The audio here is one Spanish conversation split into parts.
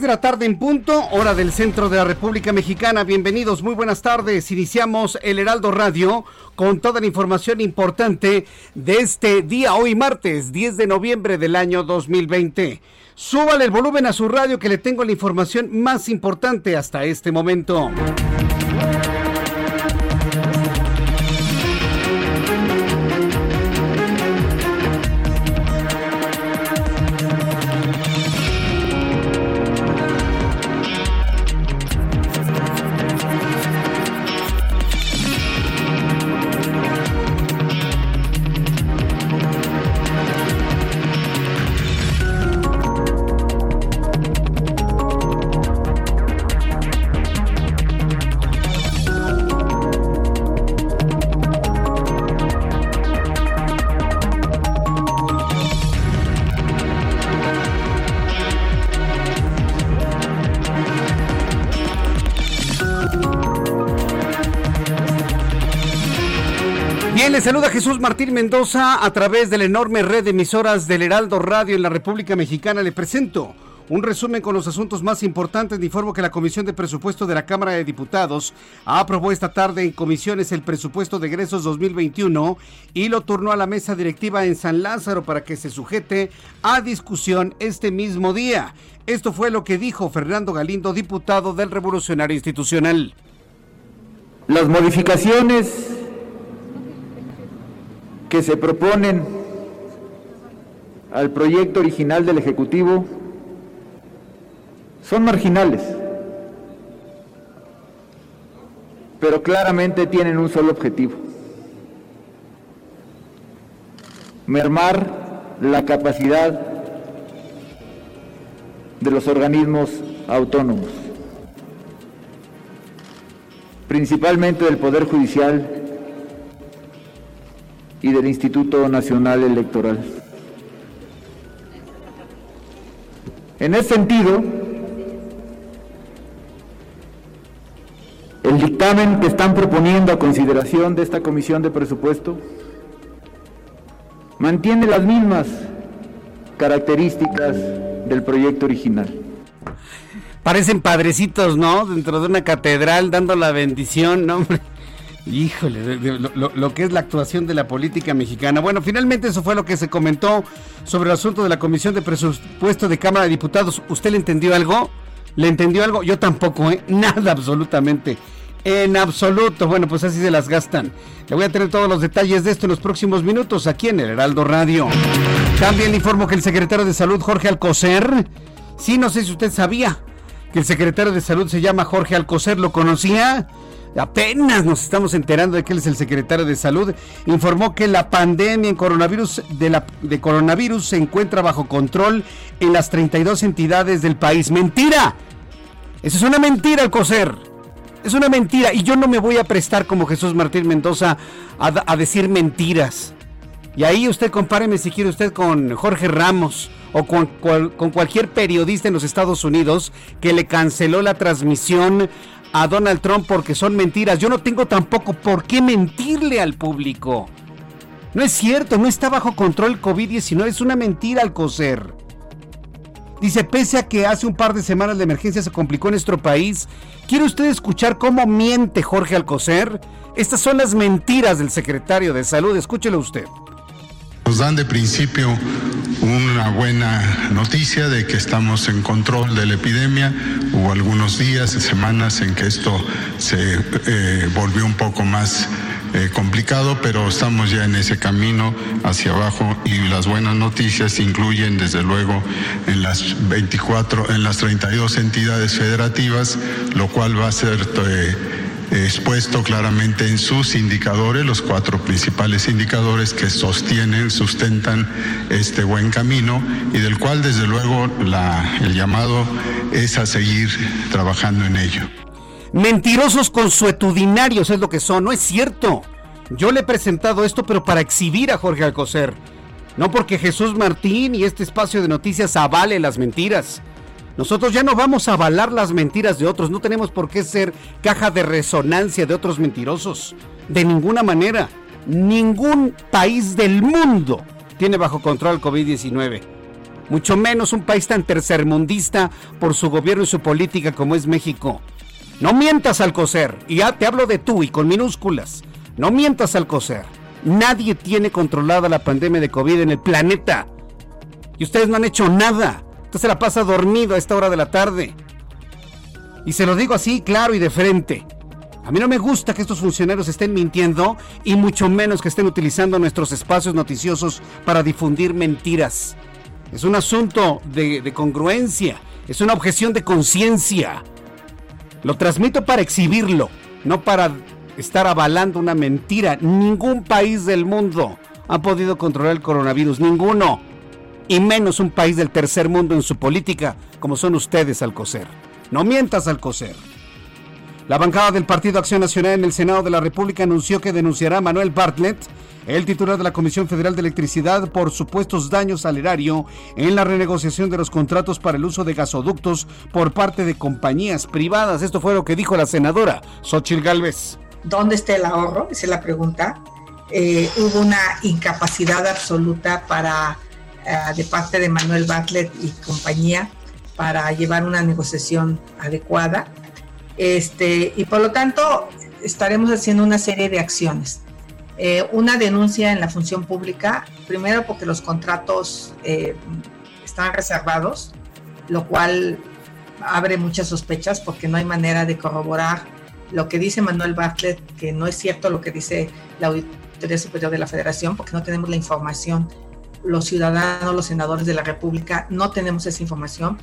6 de la tarde en punto, hora del centro de la República Mexicana. Bienvenidos, muy buenas tardes. Iniciamos el Heraldo Radio con toda la información importante de este día, hoy martes 10 de noviembre del año 2020. Súbale el volumen a su radio que le tengo la información más importante hasta este momento. Mendoza a través de la enorme red de emisoras del Heraldo Radio en la República Mexicana. Le presento un resumen con los asuntos más importantes. Informo que la Comisión de Presupuesto de la Cámara de Diputados aprobó esta tarde en comisiones el presupuesto de egresos 2021 y lo turnó a la mesa directiva en San Lázaro para que se sujete a discusión este mismo día. Esto fue lo que dijo Fernando Galindo, diputado del Revolucionario Institucional. Las modificaciones que se proponen al proyecto original del Ejecutivo son marginales, pero claramente tienen un solo objetivo, mermar la capacidad de los organismos autónomos, principalmente del Poder Judicial y del Instituto Nacional Electoral. En ese sentido, el dictamen que están proponiendo a consideración de esta Comisión de Presupuesto mantiene las mismas características del proyecto original. Parecen padrecitos, ¿no? Dentro de una catedral dando la bendición, ¿no? Híjole, lo, que es la actuación de la política mexicana. Bueno, finalmente eso fue lo que se comentó sobre el asunto de la Comisión de Presupuesto de Cámara de Diputados. ¿Usted le entendió algo? ¿Le entendió algo? Yo tampoco, ¿eh? Nada, absolutamente. En absoluto. Bueno, pues así se las gastan. Le voy a tener todos los detalles de esto en los próximos minutos aquí en el Heraldo Radio. También le informo que el secretario de Salud, Jorge Alcocer, sí, no sé si usted sabía que el secretario de Salud se llama Jorge Alcocer, ¿lo conocía? Apenas nos estamos enterando de que él es el secretario de salud, informó que la pandemia en coronavirus de, la, de coronavirus se encuentra bajo control en las 32 entidades del país. ¡Mentira! Eso es una mentira, Alcocer. Es una mentira. Y yo no me voy a prestar como Jesús Martín Mendoza a, a decir mentiras. Y ahí usted compáreme si quiere usted con Jorge Ramos o con, con, cualquier periodista en los Estados Unidos que le canceló la transmisión a Donald Trump porque son mentiras. Yo no tengo tampoco por qué mentirle al público. No es cierto, no está bajo control el COVID-19, es una mentira al coser. Dice, pese a que hace un par de semanas la emergencia se complicó en nuestro país, ¿quiere usted escuchar cómo miente Jorge Alcocer? Estas son las mentiras del secretario de Salud, escúchelo usted. Nos dan de principio una buena noticia de que estamos en control de la epidemia. Hubo algunos días, semanas en que esto se eh, volvió un poco más eh, complicado, pero estamos ya en ese camino hacia abajo y las buenas noticias incluyen desde luego en las 24, en las 32 entidades federativas, lo cual va a ser... Eh, expuesto claramente en sus indicadores, los cuatro principales indicadores que sostienen, sustentan este buen camino y del cual desde luego el llamado es a seguir trabajando en ello. Mentirosos consuetudinarios es lo que son, no es cierto. Yo le he presentado esto, pero para exhibir a Jorge Alcocer. No porque Jesús Martín y este espacio de noticias avale las mentiras. Nosotros ya no vamos a avalar las mentiras de otros, no tenemos por qué ser caja de resonancia de otros mentirosos. De ninguna manera. Ningún país del mundo tiene bajo control el COVID-19. Mucho menos un país tan tercermundista por su gobierno y su política como es México. No mientas al coser. Y ya te hablo de tú y con minúsculas. No mientas al coser. Nadie tiene controlada la pandemia de COVID en el planeta. Y ustedes no han hecho nada. Usted se la pasa dormido a esta hora de la tarde. Y se lo digo así, claro y de frente. A mí no me gusta que estos funcionarios estén mintiendo y mucho menos que estén utilizando nuestros espacios noticiosos para difundir mentiras. Es un asunto de, de congruencia, es una objeción de conciencia. Lo transmito para exhibirlo, no para estar avalando una mentira. Ningún país del mundo ha podido controlar el coronavirus, ninguno y menos un país del tercer mundo en su política, como son ustedes, Alcocer. No mientas, Alcocer. La bancada del Partido Acción Nacional en el Senado de la República anunció que denunciará a Manuel Bartlett, el titular de la Comisión Federal de Electricidad, por supuestos daños al erario en la renegociación de los contratos para el uso de gasoductos por parte de compañías privadas. Esto fue lo que dijo la senadora Xochitl Gálvez. ¿Dónde está el ahorro? Esa es la pregunta. Eh, hubo una incapacidad absoluta para eh, de parte de Manuel Bartlett y compañía para llevar una negociación adecuada. Este, y por lo tanto, estaremos haciendo una serie de acciones. Eh, una denuncia en la función pública, primero porque los contratos eh, están reservados, lo cual abre muchas sospechas porque no hay manera de corroborar lo que dice Manuel Bartlett, que no es cierto lo que dice la Auditoría Superior de la Federación, porque no tenemos la información los ciudadanos, los senadores de la República, no tenemos esa información.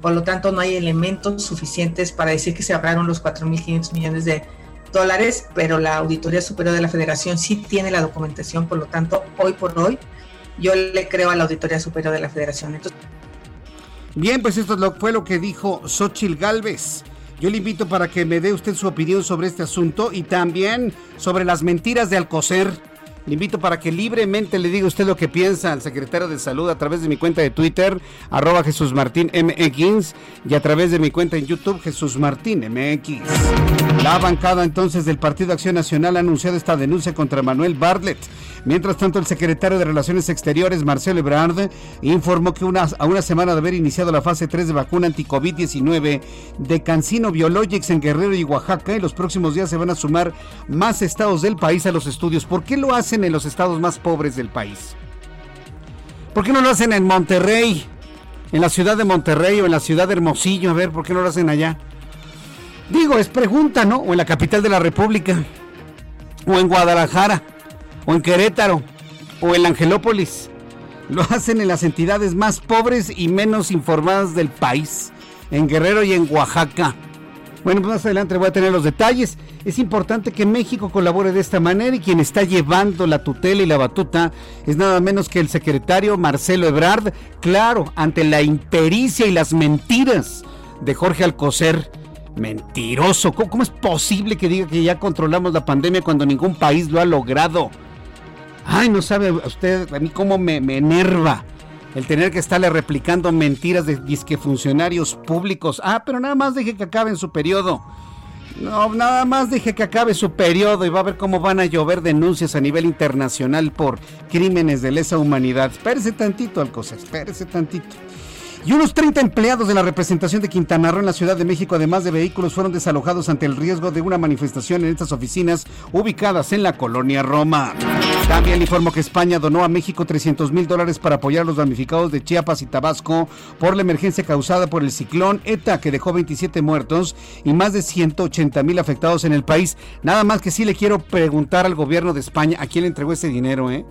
Por lo tanto, no hay elementos suficientes para decir que se ahorraron los 4.500 millones de dólares, pero la Auditoría Superior de la Federación sí tiene la documentación. Por lo tanto, hoy por hoy, yo le creo a la Auditoría Superior de la Federación. Bien, pues esto fue lo que dijo Xochil Gálvez. Yo le invito para que me dé usted su opinión sobre este asunto y también sobre las mentiras de Alcocer le invito para que libremente le diga usted lo que piensa al secretario de Salud a través de mi cuenta de Twitter, arroba Jesús Martín MX, y a través de mi cuenta en YouTube, Jesús Martín MX. La bancada entonces del Partido Acción Nacional ha anunciado esta denuncia contra Manuel Bartlett. Mientras tanto, el secretario de Relaciones Exteriores, Marcelo Ebrard, informó que a una semana de haber iniciado la fase 3 de vacuna anti-COVID-19 de Cancino Biologics en Guerrero y Oaxaca, en los próximos días se van a sumar más estados del país a los estudios. ¿Por qué lo hacen en los estados más pobres del país? ¿Por qué no lo hacen en Monterrey? En la ciudad de Monterrey o en la ciudad de Hermosillo, a ver, ¿por qué no lo hacen allá? Digo, es pregunta, ¿no? O en la capital de la República, o en Guadalajara o en Querétaro, o en Angelópolis. Lo hacen en las entidades más pobres y menos informadas del país, en Guerrero y en Oaxaca. Bueno, pues más adelante voy a tener los detalles. Es importante que México colabore de esta manera y quien está llevando la tutela y la batuta es nada menos que el secretario Marcelo Ebrard, claro, ante la impericia y las mentiras de Jorge Alcocer. Mentiroso, ¿Cómo, ¿cómo, es posible que diga que ya controlamos la pandemia cuando ningún país lo ha logrado? Ay, no sabe usted a mí cómo me, enerva el tener que estarle replicando mentiras de disque funcionarios públicos. Ah, pero nada más deje que acabe en su periodo. No, nada más deje que acabe su periodo y va a ver cómo van a llover denuncias a nivel internacional por crímenes de lesa humanidad. Espérese tantito, Alcosa, espérese tantito. Y unos 30 empleados de la representación de Quintana Roo en la Ciudad de México, además de vehículos, fueron desalojados ante el riesgo de una manifestación en estas oficinas ubicadas en la colonia Roma. También informó que España donó a México 300 mil dólares para apoyar a los damnificados de Chiapas y Tabasco por la emergencia causada por el ciclón ETA que dejó 27 muertos y más de 180 mil afectados en el país. Nada más que sí le quiero preguntar al gobierno de España a quién le entregó ese dinero, ¿eh?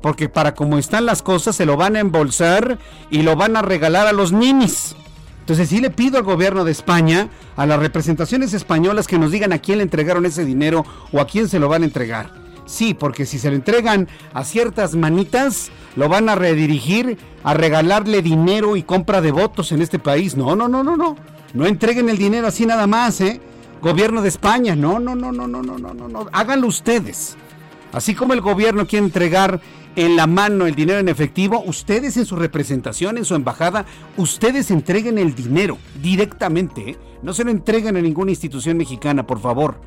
Porque para como están las cosas se lo van a embolsar y lo van a regalar a los ninis. Entonces sí le pido al gobierno de España, a las representaciones españolas que nos digan a quién le entregaron ese dinero o a quién se lo van a entregar. Sí, porque si se lo entregan a ciertas manitas, lo van a redirigir a regalarle dinero y compra de votos en este país. No, no, no, no, no. No entreguen el dinero así nada más, ¿eh? Gobierno de España, no, no, no, no, no, no, no, no, no. Háganlo ustedes. Así como el gobierno quiere entregar en la mano el dinero en efectivo, ustedes en su representación, en su embajada, ustedes entreguen el dinero directamente. ¿eh? No se lo entreguen a ninguna institución mexicana, por favor.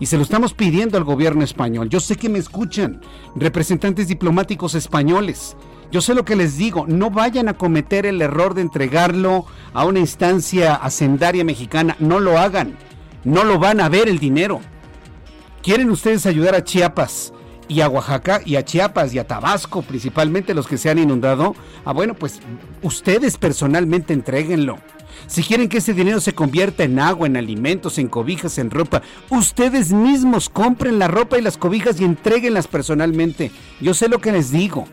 Y se lo estamos pidiendo al gobierno español. Yo sé que me escuchan, representantes diplomáticos españoles. Yo sé lo que les digo, no vayan a cometer el error de entregarlo a una instancia hacendaria mexicana, no lo hagan, no lo van a ver el dinero. ¿Quieren ustedes ayudar a Chiapas? Y a Oaxaca y a Chiapas y a Tabasco, principalmente los que se han inundado, ah, bueno, pues ustedes personalmente entreguenlo. Si quieren que ese dinero se convierta en agua, en alimentos, en cobijas, en ropa, ustedes mismos compren la ropa y las cobijas y entreguenlas personalmente. Yo sé lo que les digo.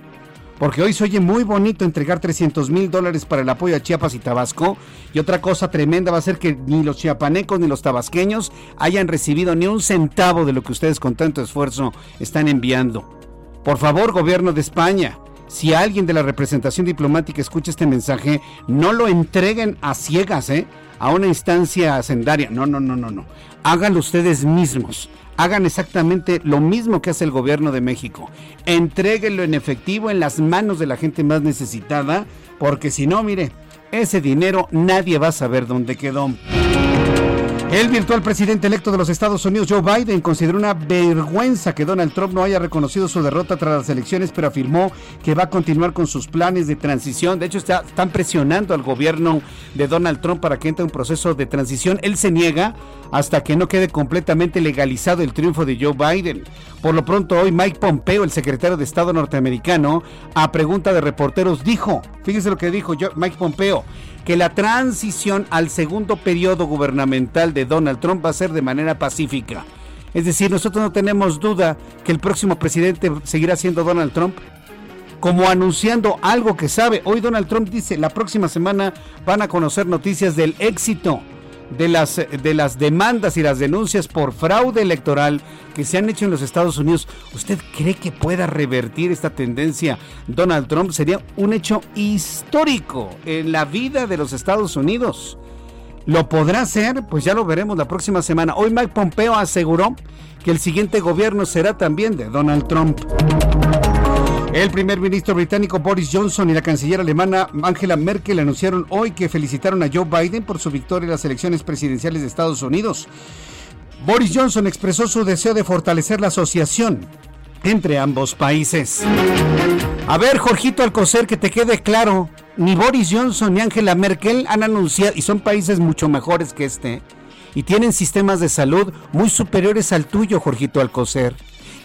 Porque hoy se oye muy bonito entregar 300 mil dólares para el apoyo a Chiapas y Tabasco. Y otra cosa tremenda va a ser que ni los chiapanecos ni los tabasqueños hayan recibido ni un centavo de lo que ustedes con tanto esfuerzo están enviando. Por favor, gobierno de España, si alguien de la representación diplomática escucha este mensaje, no lo entreguen a ciegas, ¿eh? A una instancia hacendaria. No, no, no, no, no. Háganlo ustedes mismos hagan exactamente lo mismo que hace el gobierno de México. Entréguenlo en efectivo en las manos de la gente más necesitada, porque si no, mire, ese dinero nadie va a saber dónde quedó. El virtual presidente electo de los Estados Unidos, Joe Biden, consideró una vergüenza que Donald Trump no haya reconocido su derrota tras las elecciones, pero afirmó que va a continuar con sus planes de transición. De hecho, están presionando al gobierno de Donald Trump para que entre un proceso de transición. Él se niega hasta que no quede completamente legalizado el triunfo de Joe Biden. Por lo pronto, hoy Mike Pompeo, el secretario de Estado norteamericano, a pregunta de reporteros, dijo, fíjese lo que dijo Mike Pompeo, que la transición al segundo periodo gubernamental de Donald Trump va a ser de manera pacífica. Es decir, nosotros no tenemos duda que el próximo presidente seguirá siendo Donald Trump. Como anunciando algo que sabe, hoy Donald Trump dice, la próxima semana van a conocer noticias del éxito de las, de las demandas y las denuncias por fraude electoral que se han hecho en los Estados Unidos, ¿usted cree que pueda revertir esta tendencia Donald Trump? Sería un hecho histórico en la vida de los Estados Unidos. ¿Lo podrá hacer? Pues ya lo veremos la próxima semana. Hoy Mike Pompeo aseguró que el siguiente gobierno será también de Donald Trump. El primer ministro británico Boris Johnson y la canciller alemana Angela Merkel anunciaron hoy que felicitaron a Joe Biden por su victoria en las elecciones presidenciales de Estados Unidos. Boris Johnson expresó su deseo de fortalecer la asociación entre ambos países. A ver, Jorgito Alcocer, que te quede claro, ni Boris Johnson ni Angela Merkel han anunciado, y son países mucho mejores que este, y tienen sistemas de salud muy superiores al tuyo, Jorgito Alcocer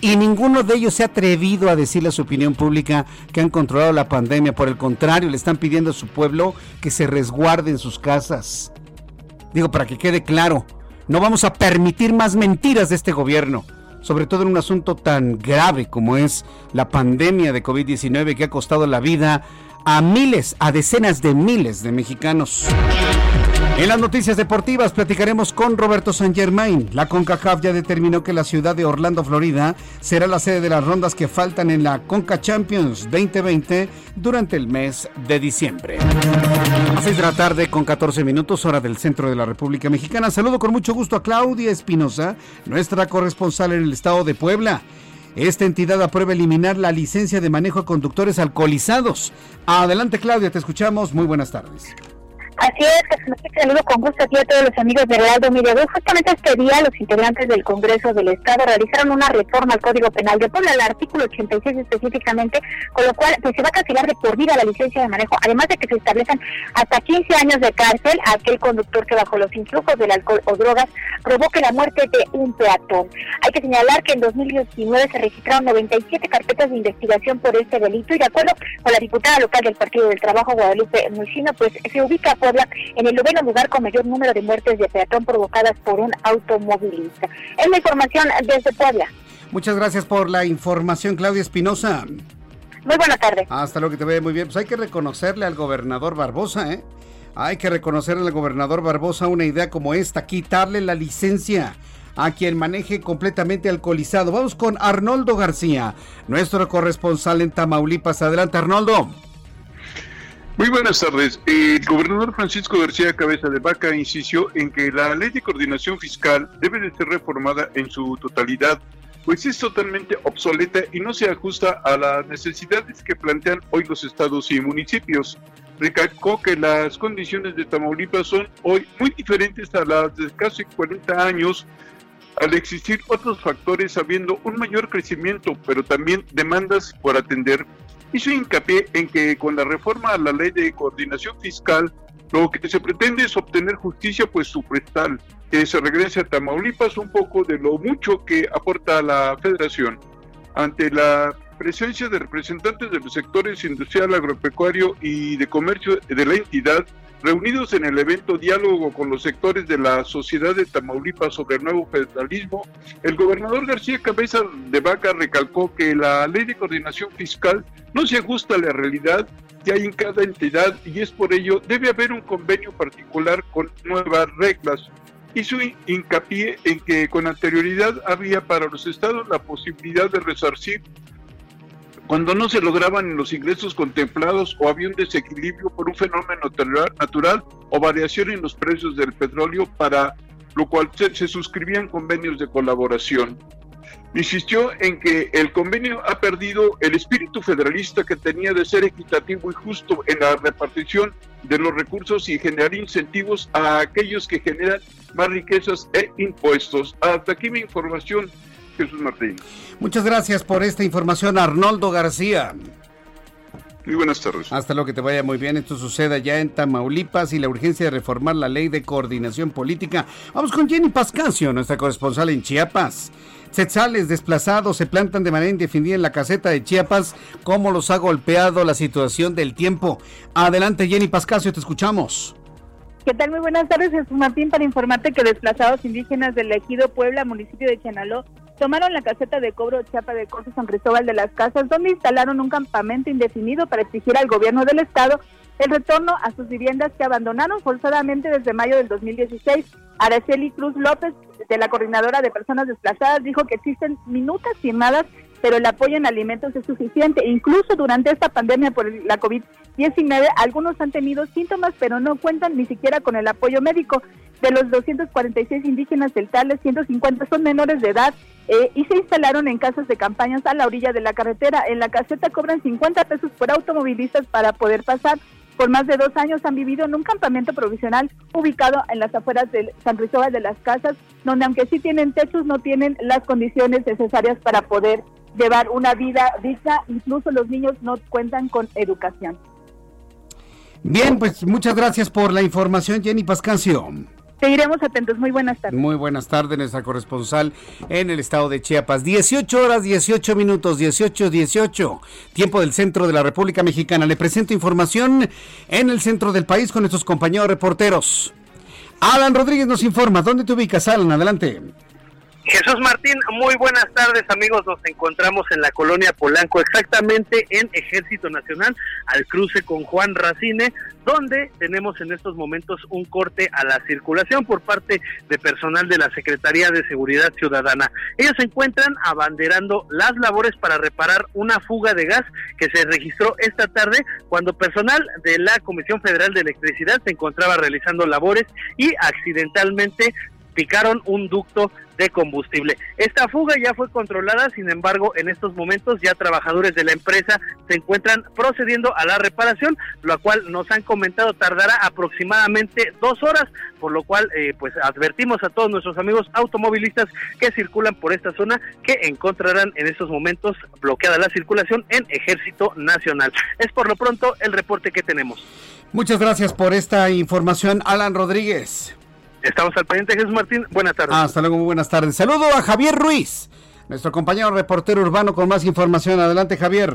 y ninguno de ellos se ha atrevido a decirle a su opinión pública que han controlado la pandemia. Por el contrario, le están pidiendo a su pueblo que se resguarde en sus casas. Digo, para que quede claro, no vamos a permitir más mentiras de este gobierno, sobre todo en un asunto tan grave como es la pandemia de COVID-19 que ha costado la vida a miles, a decenas de miles de mexicanos. En las noticias deportivas platicaremos con Roberto San Germain. La CONCACAF ya determinó que la ciudad de Orlando, Florida, será la sede de las rondas que faltan en la CONCA Champions 2020 durante el mes de diciembre. A 6 de la tarde con 14 minutos, hora del centro de la República Mexicana. Saludo con mucho gusto a Claudia Espinosa, nuestra corresponsal en el estado de Puebla. Esta entidad aprueba eliminar la licencia de manejo de conductores alcoholizados. Adelante Claudia, te escuchamos. Muy buenas tardes. Así es, saludo con gusto aquí a todos los amigos de Realdo Media Justamente este día los integrantes del Congreso del Estado realizaron una reforma al Código Penal de Puebla, al artículo 86 específicamente, con lo cual pues, se va a cancelar de por vida la licencia de manejo, además de que se establezcan hasta 15 años de cárcel a aquel conductor que bajo los influjos del alcohol o drogas provoque la muerte de un peatón. Hay que señalar que en 2019 se registraron 97 carpetas de investigación por este delito y de acuerdo con la diputada local del Partido del Trabajo, Guadalupe Muchino, pues se ubica a Puebla en el noveno lugar con mayor número de muertes de peatón provocadas por un automovilista. Es la información desde Puebla. Muchas gracias por la información, Claudia Espinosa. Muy buena tarde. Hasta lo que te ve muy bien. Pues hay que reconocerle al gobernador Barbosa, ¿eh? Hay que reconocerle al gobernador Barbosa una idea como esta, quitarle la licencia a quien maneje completamente alcoholizado. Vamos con Arnoldo García, nuestro corresponsal en Tamaulipas. Adelante, Arnoldo. Muy buenas tardes. El gobernador Francisco García Cabeza de Vaca insistió en que la ley de coordinación fiscal debe de ser reformada en su totalidad, pues es totalmente obsoleta y no se ajusta a las necesidades que plantean hoy los estados y municipios. Recalcó que las condiciones de Tamaulipas son hoy muy diferentes a las de casi 40 años al existir otros factores habiendo un mayor crecimiento, pero también demandas por atender. Hizo hincapié en que con la reforma a la ley de coordinación fiscal, lo que se pretende es obtener justicia pues suprestal, que se regrese a Tamaulipas un poco de lo mucho que aporta la federación. Ante la presencia de representantes de los sectores industrial, agropecuario y de comercio de la entidad, Reunidos en el evento Diálogo con los sectores de la sociedad de Tamaulipas sobre el nuevo federalismo, el gobernador García Cabeza de Vaca recalcó que la ley de coordinación fiscal no se ajusta a la realidad que hay en cada entidad y es por ello debe haber un convenio particular con nuevas reglas. Hizo hincapié en que con anterioridad había para los estados la posibilidad de resarcir cuando no se lograban los ingresos contemplados o había un desequilibrio por un fenómeno natural o variación en los precios del petróleo, para lo cual se, suscribían convenios de colaboración. Insistió en que el convenio ha perdido el espíritu federalista que tenía de ser equitativo y justo en la repartición de los recursos y generar incentivos a aquellos que generan más riquezas e impuestos. Hasta aquí mi información. Jesús Martín. Muchas gracias por esta información, Arnoldo García. Muy buenas tardes. Hasta lo que te vaya muy bien. Esto sucede ya en Tamaulipas y la urgencia de reformar la ley de coordinación política. Vamos con Jenny Pascasio, nuestra corresponsal en Chiapas. Setzales desplazados se plantan de manera indefinida en la caseta de Chiapas. ¿Cómo los ha golpeado la situación del tiempo? Adelante, Jenny Pascasio, te escuchamos. ¿Qué tal? Muy buenas tardes, Jesús Martín, para informarte que desplazados indígenas del ejido Puebla, municipio de Chenaló, tomaron la caseta de cobro Chiapa de Corte San Cristóbal de las Casas, donde instalaron un campamento indefinido para exigir al gobierno del estado el retorno a sus viviendas que abandonaron forzadamente desde mayo del 2016. Araceli Cruz López, de la Coordinadora de Personas Desplazadas, dijo que existen minutas firmadas pero el apoyo en alimentos es suficiente. Incluso durante esta pandemia por la COVID-19, algunos han tenido síntomas, pero no cuentan ni siquiera con el apoyo médico. De los 246 indígenas del Tales, 150 son menores de edad eh, y se instalaron en casas de campañas a la orilla de la carretera. En la caseta cobran 50 pesos por automovilistas para poder pasar. Por más de dos años han vivido en un campamento provisional ubicado en las afueras de San Cristóbal de las Casas, donde aunque sí tienen techos, no tienen las condiciones necesarias para poder llevar una vida digna, incluso los niños no cuentan con educación. Bien, pues muchas gracias por la información, Jenny Pascancio. Seguiremos atentos. Muy buenas tardes. Muy buenas tardes, nuestra corresponsal en el estado de Chiapas. 18 horas, 18 minutos, 18, 18. Tiempo del centro de la República Mexicana. Le presento información en el centro del país con nuestros compañeros reporteros. Alan Rodríguez nos informa. ¿Dónde te ubicas, Alan? Adelante. Jesús Martín, muy buenas tardes amigos, nos encontramos en la colonia Polanco, exactamente en Ejército Nacional, al cruce con Juan Racine, donde tenemos en estos momentos un corte a la circulación por parte de personal de la Secretaría de Seguridad Ciudadana. Ellos se encuentran abanderando las labores para reparar una fuga de gas que se registró esta tarde cuando personal de la Comisión Federal de Electricidad se encontraba realizando labores y accidentalmente picaron un ducto de combustible. Esta fuga ya fue controlada, sin embargo, en estos momentos ya trabajadores de la empresa se encuentran procediendo a la reparación, lo cual nos han comentado tardará aproximadamente dos horas, por lo cual eh, pues advertimos a todos nuestros amigos automovilistas que circulan por esta zona que encontrarán en estos momentos bloqueada la circulación en Ejército Nacional. Es por lo pronto el reporte que tenemos. Muchas gracias por esta información, Alan Rodríguez. Estamos al pendiente, Jesús Martín. Buenas tardes. hasta luego, muy buenas tardes. Saludo a Javier Ruiz, nuestro compañero reportero urbano con más información. Adelante, Javier.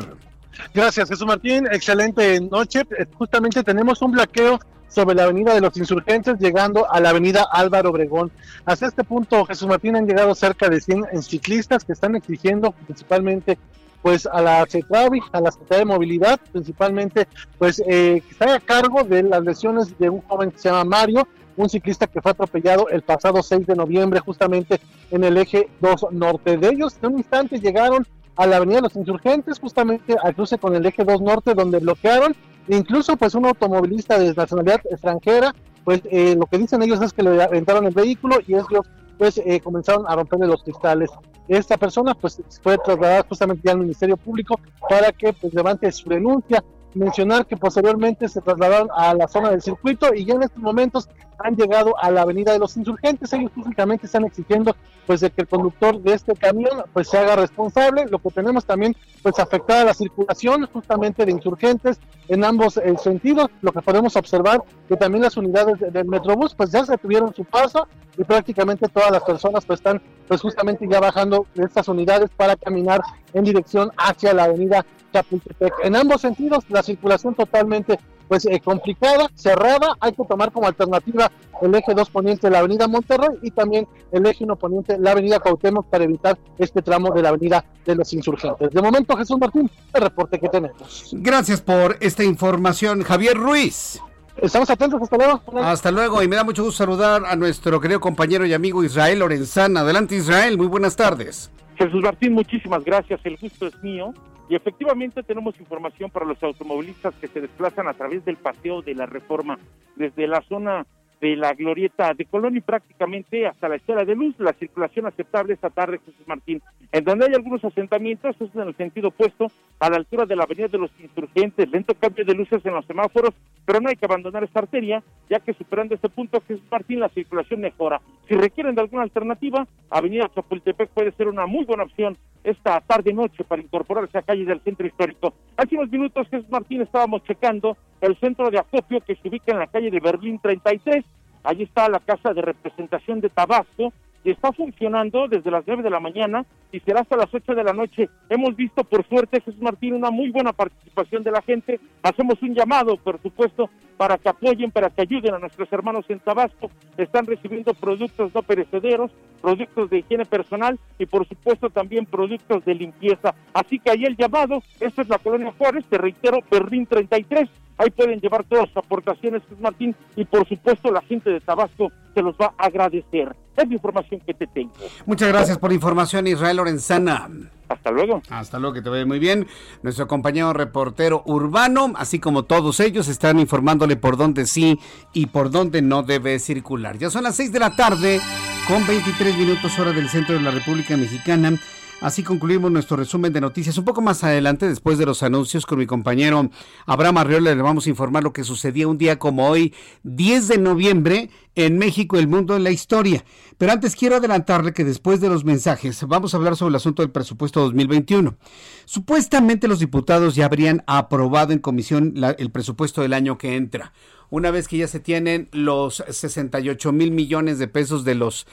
Gracias, Jesús Martín. Excelente noche. Justamente tenemos un bloqueo sobre la avenida de los insurgentes llegando a la avenida Álvaro Obregón. Hasta este punto, Jesús Martín, han llegado cerca de 100 ciclistas que están exigiendo principalmente pues a la CETRAVI, a la Secretaría de Movilidad, principalmente pues eh, que está a cargo de las lesiones de un joven que se llama Mario, un ciclista que fue atropellado el pasado 6 de noviembre justamente en el eje 2 norte. De ellos, en un instante llegaron a la avenida de los insurgentes, justamente al cruce con el eje 2 norte, donde bloquearon, incluso pues un automovilista de nacionalidad extranjera, pues eh, lo que dicen ellos es que le aventaron el vehículo y ellos pues eh, comenzaron a romperle los cristales. Esta persona pues fue trasladada justamente ya al Ministerio Público para que pues levante su denuncia mencionar que posteriormente se trasladaron a la zona del circuito y ya en estos momentos han llegado a la avenida de los insurgentes. Ellos físicamente están exigiendo pues de que el conductor de este camión pues se haga responsable. Lo que tenemos también pues afectada la circulación justamente de insurgentes en ambos eh, sentidos. Lo que podemos observar que también las unidades del Metrobús pues ya se tuvieron su paso y prácticamente todas las personas pues están pues justamente ya bajando de estas unidades para caminar en dirección hacia la avenida Chapultepec. En ambos sentidos la circulación totalmente pues eh, complicada, cerrada, hay que tomar como alternativa el eje 2 poniente la avenida Monterrey y también el eje 1 poniente la avenida Cuauhtémoc para evitar este tramo de la avenida de los insurgentes. De momento, Jesús Martín, el reporte que tenemos. Gracias por esta información, Javier Ruiz. Estamos atentos, hasta luego. Hasta luego, y me da mucho gusto saludar a nuestro querido compañero y amigo Israel Lorenzana. Adelante, Israel, muy buenas tardes. Jesús Martín, muchísimas gracias, el gusto es mío. Y efectivamente tenemos información para los automovilistas que se desplazan a través del paseo de la reforma desde la zona de la glorieta de Colón y prácticamente hasta la escuela de luz, la circulación aceptable esta tarde, Jesús Martín. En donde hay algunos asentamientos, es en el sentido opuesto, a la altura de la avenida de los insurgentes, lento cambio de luces en los semáforos, pero no hay que abandonar esta arteria, ya que superando este punto, Jesús Martín, la circulación mejora. Si requieren de alguna alternativa, avenida Chapultepec puede ser una muy buena opción esta tarde-noche para incorporarse a calle del centro histórico. Hace unos minutos, Jesús Martín, estábamos checando el centro de acopio que se ubica en la calle de Berlín 33. Allí está la casa de representación de Tabasco y está funcionando desde las 9 de la mañana y será hasta las 8 de la noche. Hemos visto, por suerte, Jesús Martín, una muy buena participación de la gente. Hacemos un llamado, por supuesto, para que apoyen, para que ayuden a nuestros hermanos en Tabasco. Están recibiendo productos no perecederos, productos de higiene personal y, por supuesto, también productos de limpieza. Así que ahí el llamado, esta es la colonia Juárez, te reitero, Berlín 33 Ahí pueden llevar todas sus aportaciones, Martín, y por supuesto la gente de Tabasco se los va a agradecer. Es la información que te tengo. Muchas gracias por la información, Israel Lorenzana. Hasta luego. Hasta luego, que te vaya muy bien. Nuestro compañero reportero urbano, así como todos ellos, están informándole por dónde sí y por dónde no debe circular. Ya son las 6 de la tarde, con 23 minutos hora del centro de la República Mexicana. Así concluimos nuestro resumen de noticias. Un poco más adelante, después de los anuncios, con mi compañero Abraham Arriola, le vamos a informar lo que sucedía un día como hoy, 10 de noviembre, en México, el mundo, en la historia. Pero antes quiero adelantarle que después de los mensajes vamos a hablar sobre el asunto del presupuesto 2021. Supuestamente los diputados ya habrían aprobado en comisión el presupuesto del año que entra. Una vez que ya se tienen los 68 mil millones de pesos de los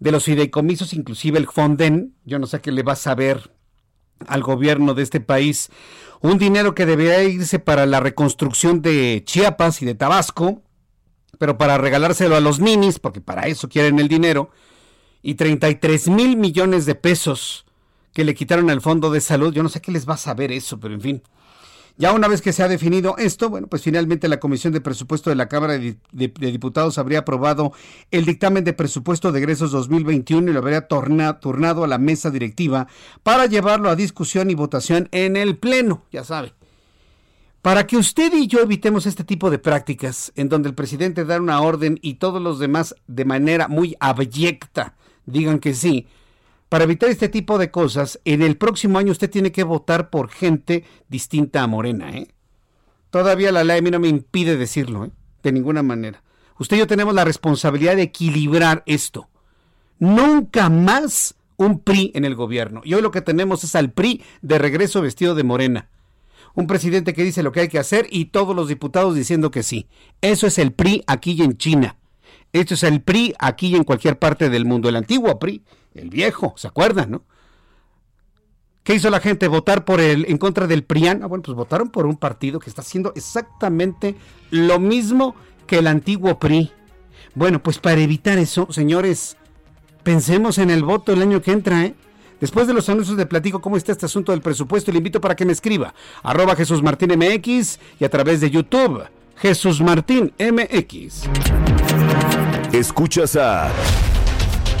de los fideicomisos, inclusive el Fonden, yo no sé qué le va a saber al gobierno de este país, un dinero que debería irse para la reconstrucción de Chiapas y de Tabasco, pero para regalárselo a los ninis, porque para eso quieren el dinero, y 33 mil millones de pesos que le quitaron al Fondo de Salud, yo no sé qué les va a saber eso, pero en fin. Ya una vez que se ha definido esto, bueno, pues finalmente la Comisión de Presupuesto de la Cámara de, Diputados habría aprobado el dictamen de presupuesto de egresos 2021 y lo habría turnado a la mesa directiva para llevarlo a discusión y votación en el Pleno, ya sabe. Para que usted y yo evitemos este tipo de prácticas, en donde el presidente da una orden y todos los demás de manera muy abyecta digan que sí, para evitar este tipo de cosas, en el próximo año usted tiene que votar por gente distinta a Morena. ¿eh? Todavía la ley no me impide decirlo, ¿eh? de ninguna manera. Usted y yo tenemos la responsabilidad de equilibrar esto. Nunca más un PRI en el gobierno. Y hoy lo que tenemos es al PRI de regreso vestido de morena. Un presidente que dice lo que hay que hacer y todos los diputados diciendo que sí. Eso es el PRI aquí y en China. Esto es el PRI aquí y en cualquier parte del mundo. El antiguo PRI, el viejo, ¿se acuerdan, no? ¿Qué hizo la gente? ¿Votar por el, en contra del PRIAN? Ah, bueno, pues votaron por un partido que está haciendo exactamente lo mismo que el antiguo PRI. Bueno, pues para evitar eso, señores, pensemos en el voto el año que entra, ¿eh? Después de los anuncios de platico cómo está este asunto del presupuesto, le invito para que me escriba. Arroba Jesús Martín MX y a través de YouTube. Jesús Martín MX. Escuchas a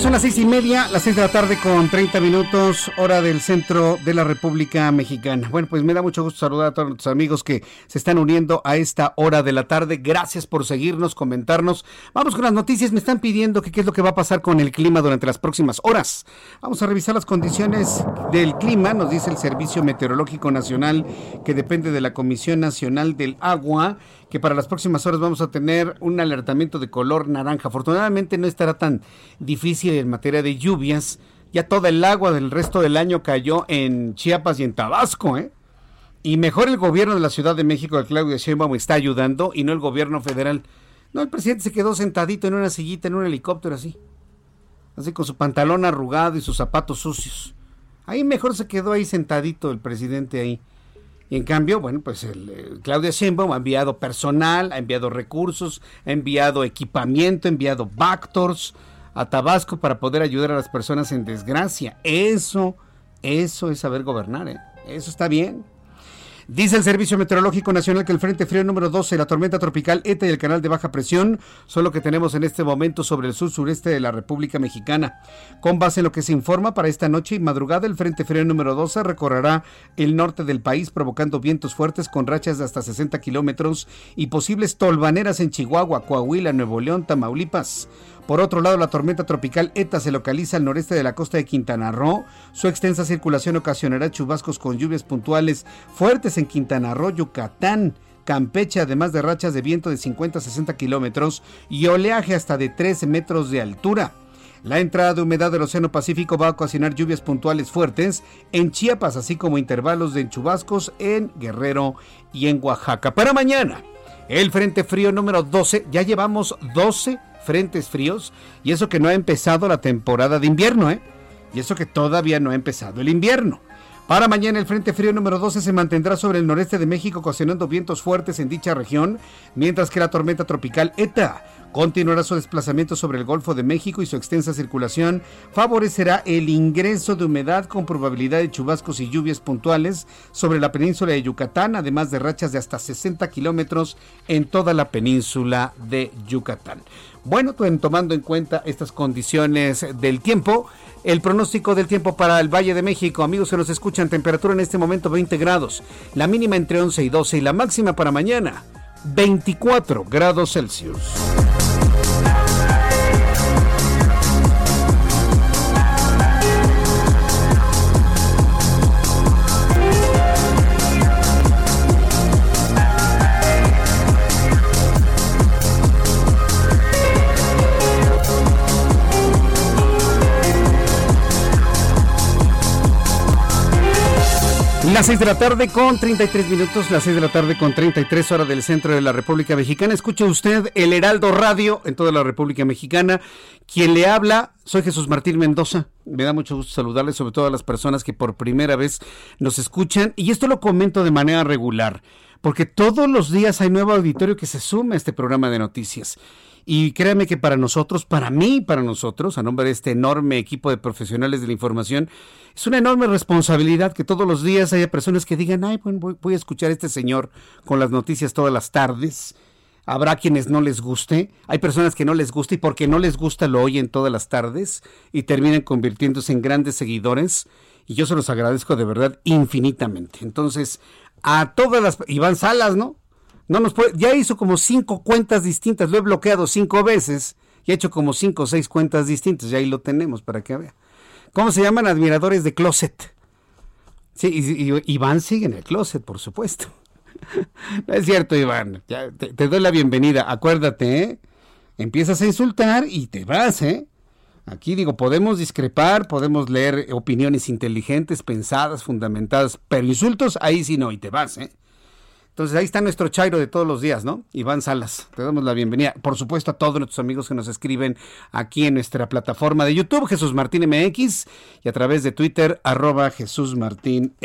Son las seis y media, las seis de la tarde con 30 minutos, hora del centro de la República Mexicana. Bueno, pues me da mucho gusto saludar a todos nuestros amigos que se están uniendo a esta hora de la tarde. Gracias por seguirnos, comentarnos. Vamos con las noticias. Me están pidiendo que qué es lo que va a pasar con el clima durante las próximas horas. Vamos a revisar las condiciones del clima, nos dice el Servicio Meteorológico Nacional, que depende de la Comisión Nacional del Agua que para las próximas horas vamos a tener un alertamiento de color naranja. Afortunadamente no estará tan difícil en materia de lluvias. Ya toda el agua del resto del año cayó en Chiapas y en Tabasco, ¿eh? Y mejor el gobierno de la Ciudad de México, el Claudio Sheinbaum, está ayudando y no el gobierno federal. No, el presidente se quedó sentadito en una sillita, en un helicóptero así. Así con su pantalón arrugado y sus zapatos sucios. Ahí mejor se quedó ahí sentadito el presidente ahí. Y en cambio, bueno, pues Claudia Sheinbaum ha enviado personal, ha enviado recursos, ha enviado equipamiento, ha enviado Bactors a Tabasco para poder ayudar a las personas en desgracia. Eso, eso es saber gobernar, ¿eh? Eso está bien. Dice el Servicio Meteorológico Nacional que el Frente Frío número 12, la tormenta tropical ETA y el canal de baja presión son lo que tenemos en este momento sobre el sur sureste de la República Mexicana. Con base en lo que se informa para esta noche y madrugada, el Frente Frío número 12 recorrerá el norte del país provocando vientos fuertes con rachas de hasta 60 kilómetros y posibles tolvaneras en Chihuahua, Coahuila, Nuevo León, Tamaulipas. Por otro lado, la tormenta tropical ETA se localiza al noreste de la costa de Quintana Roo. Su extensa circulación ocasionará chubascos con lluvias puntuales fuertes en Quintana Roo, Yucatán. Campeche, además de rachas de viento de 50 a 60 kilómetros y oleaje hasta de 13 metros de altura. La entrada de humedad del Océano Pacífico va a ocasionar lluvias puntuales fuertes en Chiapas, así como intervalos de chubascos en Guerrero y en Oaxaca. Para mañana, el Frente Frío número 12, ya llevamos 12 frentes fríos y eso que no ha empezado la temporada de invierno, ¿eh? Y eso que todavía no ha empezado el invierno. Para mañana el Frente Frío número 12 se mantendrá sobre el noreste de México ocasionando vientos fuertes en dicha región, mientras que la tormenta tropical ETA continuará su desplazamiento sobre el Golfo de México y su extensa circulación favorecerá el ingreso de humedad con probabilidad de chubascos y lluvias puntuales sobre la península de Yucatán, además de rachas de hasta 60 kilómetros en toda la península de Yucatán. Bueno, tomando en cuenta estas condiciones del tiempo, el pronóstico del tiempo para el Valle de México, amigos que nos escuchan, temperatura en este momento 20 grados, la mínima entre 11 y 12 y la máxima para mañana 24 grados Celsius. Las 6 de la tarde con 33 minutos, las 6 de la tarde con 33 horas del centro de la República Mexicana. Escucha usted el Heraldo Radio en toda la República Mexicana. Quien le habla, soy Jesús Martín Mendoza. Me da mucho gusto saludarles, sobre todo a las personas que por primera vez nos escuchan. Y esto lo comento de manera regular, porque todos los días hay nuevo auditorio que se suma a este programa de noticias. Y créame que para nosotros, para mí, para nosotros, a nombre de este enorme equipo de profesionales de la información, es una enorme responsabilidad que todos los días haya personas que digan, ay, bueno, voy, a escuchar a este señor con las noticias todas las tardes. Habrá quienes no les guste, hay personas que no les gusta y porque no les gusta lo oyen todas las tardes y terminan convirtiéndose en grandes seguidores y yo se los agradezco de verdad infinitamente. Entonces, a todas las... Iván Salas, ¿no? No nos puede, ya hizo como cinco cuentas distintas, lo he bloqueado cinco veces y ha hecho como cinco o seis cuentas distintas, y ahí lo tenemos para que vea. ¿Cómo se llaman? Admiradores de Closet. Sí, y, Iván sigue en el closet, por supuesto. no es cierto, Iván. te, doy la bienvenida. Acuérdate, ¿eh? Empiezas a insultar y te vas, ¿eh? Aquí digo, podemos discrepar, podemos leer opiniones inteligentes, pensadas, fundamentadas, pero insultos, ahí sí no, y te vas, ¿eh? Entonces ahí está nuestro Chairo de todos los días, ¿no? Iván Salas, te damos la bienvenida. Por supuesto a todos nuestros amigos que nos escriben aquí en nuestra plataforma de YouTube, Jesús Martín MX, y a través de Twitter, arroba Jesús Martín.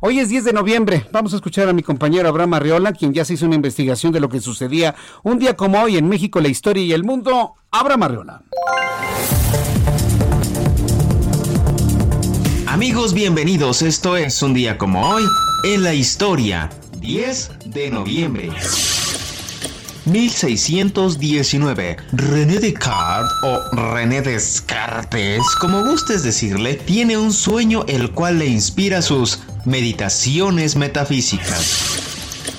Hoy es 10 de noviembre, vamos a escuchar a mi compañero Abraham Arriola, quien ya se hizo una investigación de lo que sucedía un día como hoy en México, la historia y el mundo. Abraham Arriola. Amigos, bienvenidos. Esto es un día como hoy en la historia 10 de noviembre. 1619, René Descartes o René Descartes, como gustes decirle, tiene un sueño el cual le inspira sus meditaciones metafísicas.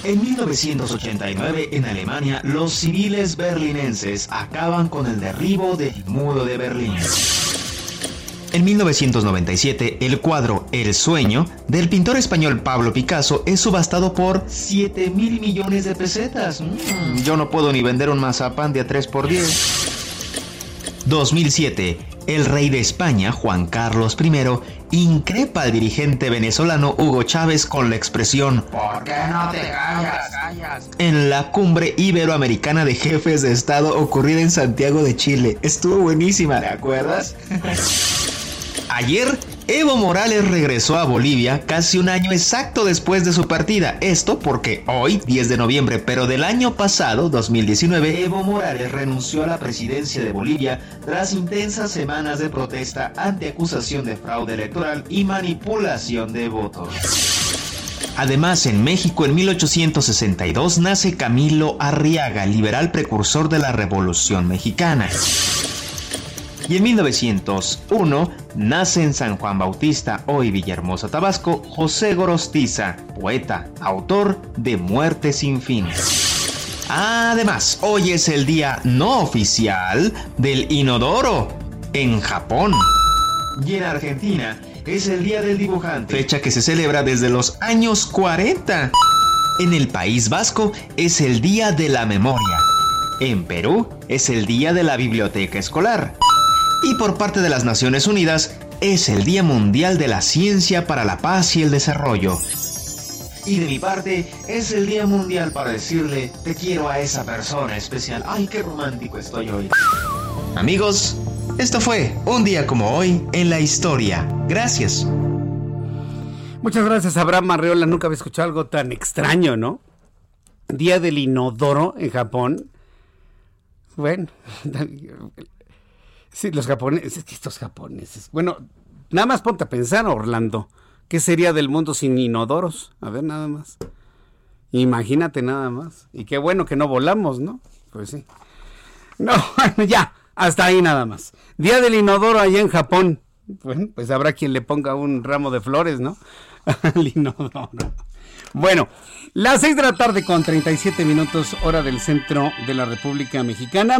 En 1989, en Alemania, los civiles berlinenses acaban con el derribo del muro de Berlín. En 1997, el cuadro El sueño del pintor español Pablo Picasso es subastado por 7 mil millones de pesetas. Mm, yo no puedo ni vender un mazapán de a 3 por 10. 2007. El rey de España, Juan Carlos I, increpa al dirigente venezolano Hugo Chávez con la expresión ¿Por qué no te callas? En la cumbre iberoamericana de jefes de Estado ocurrida en Santiago de Chile. Estuvo buenísima, ¿te acuerdas? Ayer, Evo Morales regresó a Bolivia casi un año exacto después de su partida. Esto porque hoy, 10 de noviembre, pero del año pasado, 2019, Evo Morales renunció a la presidencia de Bolivia tras intensas semanas de protesta ante acusación de fraude electoral y manipulación de votos. Además, en México en 1862 nace Camilo Arriaga, liberal precursor de la Revolución Mexicana. Y en 1901 nace en San Juan Bautista, hoy Villahermosa, Tabasco, José Gorostiza, poeta, autor de Muerte sin fin. Además, hoy es el día no oficial del inodoro en Japón. Y en Argentina es el Día del Dibujante, fecha que se celebra desde los años 40. En el País Vasco es el Día de la Memoria. En Perú es el Día de la Biblioteca Escolar y por parte de las Naciones Unidas es el Día Mundial de la Ciencia para la Paz y el Desarrollo. Y de mi parte es el Día Mundial para decirle te quiero a esa persona especial. Ay, qué romántico estoy hoy. Amigos, esto fue un día como hoy en la historia. Gracias. Muchas gracias, Abraham Arreola. Nunca había escuchado algo tan extraño, ¿no? Día del inodoro en Japón. Bueno, Sí, los japoneses, estos japoneses. Bueno, nada más ponte a pensar, Orlando. ¿Qué sería del mundo sin inodoros? A ver, nada más. Imagínate nada más. Y qué bueno que no volamos, ¿no? Pues sí. No, ya, hasta ahí nada más. Día del inodoro allá en Japón. Bueno, pues habrá quien le ponga un ramo de flores, ¿no? Al inodoro. Bueno, las 6 de la tarde con 37 minutos, hora del centro de la República Mexicana.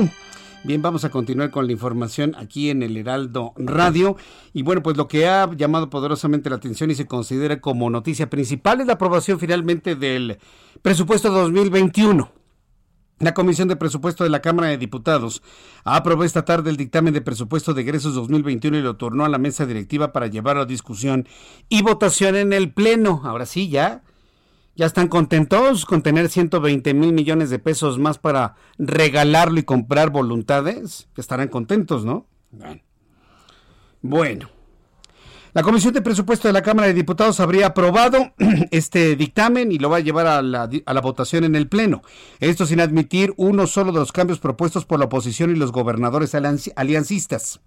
Bien, vamos a continuar con la información aquí en el Heraldo Radio. Y bueno, pues lo que ha llamado poderosamente la atención y se considera como noticia principal es la aprobación finalmente del presupuesto 2021. La Comisión de Presupuesto de la Cámara de Diputados aprobó esta tarde el dictamen de presupuesto de egresos 2021 y lo tornó a la mesa directiva para llevar a discusión y votación en el Pleno. Ahora sí, ya. Ya están contentos con tener 120 mil millones de pesos más para regalarlo y comprar voluntades. Estarán contentos, ¿no? Bueno. La Comisión de Presupuesto de la Cámara de Diputados habría aprobado este dictamen y lo va a llevar a la, a la, votación en el Pleno. Esto sin admitir uno solo de los cambios propuestos por la oposición y los gobernadores aliancistas.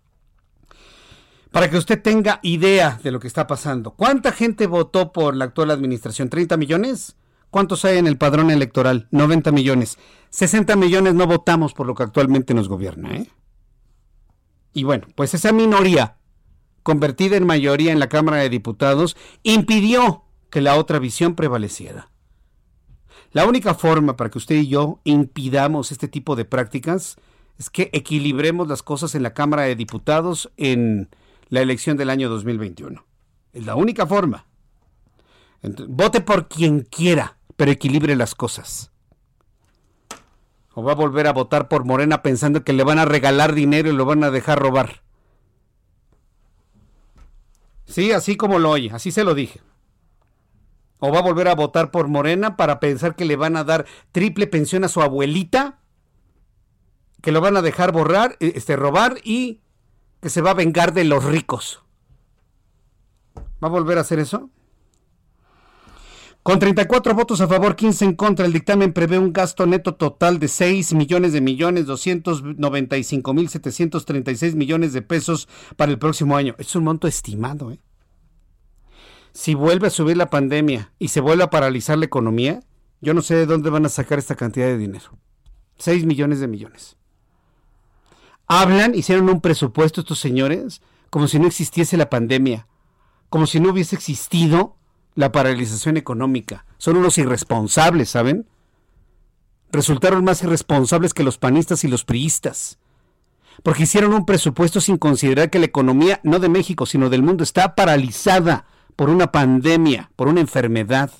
Para que usted tenga idea de lo que está pasando. ¿Cuánta gente votó por la actual administración? ¿30 millones? ¿Cuántos hay en el padrón electoral? 90 millones. 60 millones no votamos por lo que actualmente nos gobierna. ¿eh? Y bueno, pues esa minoría convertida en mayoría en la Cámara de Diputados, impidió que la otra visión prevaleciera. La única forma para que usted y yo impidamos este tipo de prácticas es que equilibremos las cosas en la Cámara de Diputados en la elección del año 2021. Es la única forma. vote por quien quiera, pero equilibre las cosas. O va a volver a votar por Morena pensando que le van a regalar dinero y lo van a dejar robar. Sí, así como lo oye, así se lo dije. ¿O va a volver a votar por Morena para pensar que le van a dar triple pensión a su abuelita? Que lo van a dejar borrar, eh, este, robar y que se va a vengar de los ricos. ¿Va a volver a hacer eso? Con 34 votos a favor, 15 en contra, el dictamen prevé un gasto neto total de 6 millones de millones 295 mil 736 millones de pesos para el próximo año. Es un monto estimado. ¿eh? Si vuelve a subir la pandemia y se vuelve a paralizar la economía, yo no sé de dónde van a sacar esta cantidad de dinero. 6 millones de millones. Hablan, hicieron un presupuesto estos señores como si no existiese la pandemia, como si no hubiese existido la paralización económica. Son unos irresponsables, ¿saben? Resultaron más irresponsables que los panistas y los priistas. Porque hicieron un presupuesto sin considerar que la economía, no de México, sino del mundo, está paralizada por una pandemia, por una enfermedad.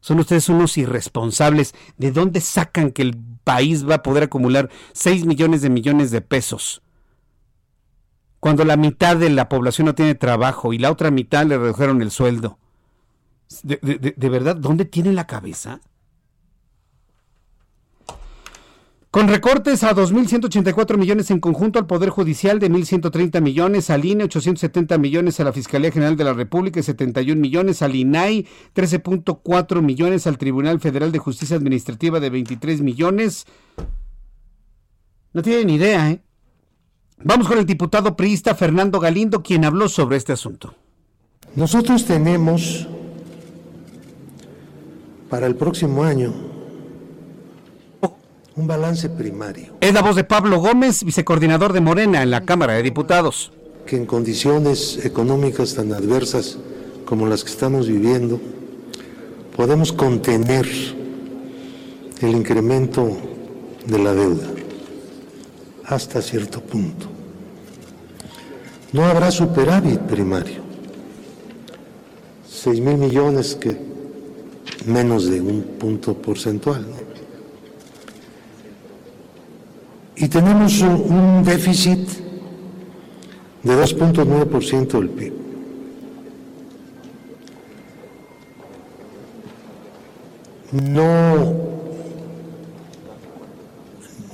Son ustedes unos irresponsables. ¿De dónde sacan que el país va a poder acumular 6 millones de millones de pesos? Cuando la mitad de la población no tiene trabajo y la otra mitad le redujeron el sueldo. De, verdad, ¿dónde tiene la cabeza? Con recortes a 2.184 millones en conjunto al Poder Judicial, de 1.130 millones, al INE 870 millones, a la Fiscalía General de la República y 71 millones, al INAI 13.4 millones, al Tribunal Federal de Justicia Administrativa de 23 millones. No tienen idea, ¿eh? Vamos con el diputado priista Fernando Galindo, quien habló sobre este asunto. Nosotros tenemos para el próximo año un balance primario. Es la voz de Pablo Gómez, vicecoordinador de Morena en la Cámara de Diputados. Que en condiciones económicas tan adversas como las que estamos viviendo, podemos contener el incremento de la deuda hasta cierto punto. No habrá superávit primario. Seis mil millones que menos de un punto porcentual. Y tenemos un, déficit de 2.9% del PIB. No,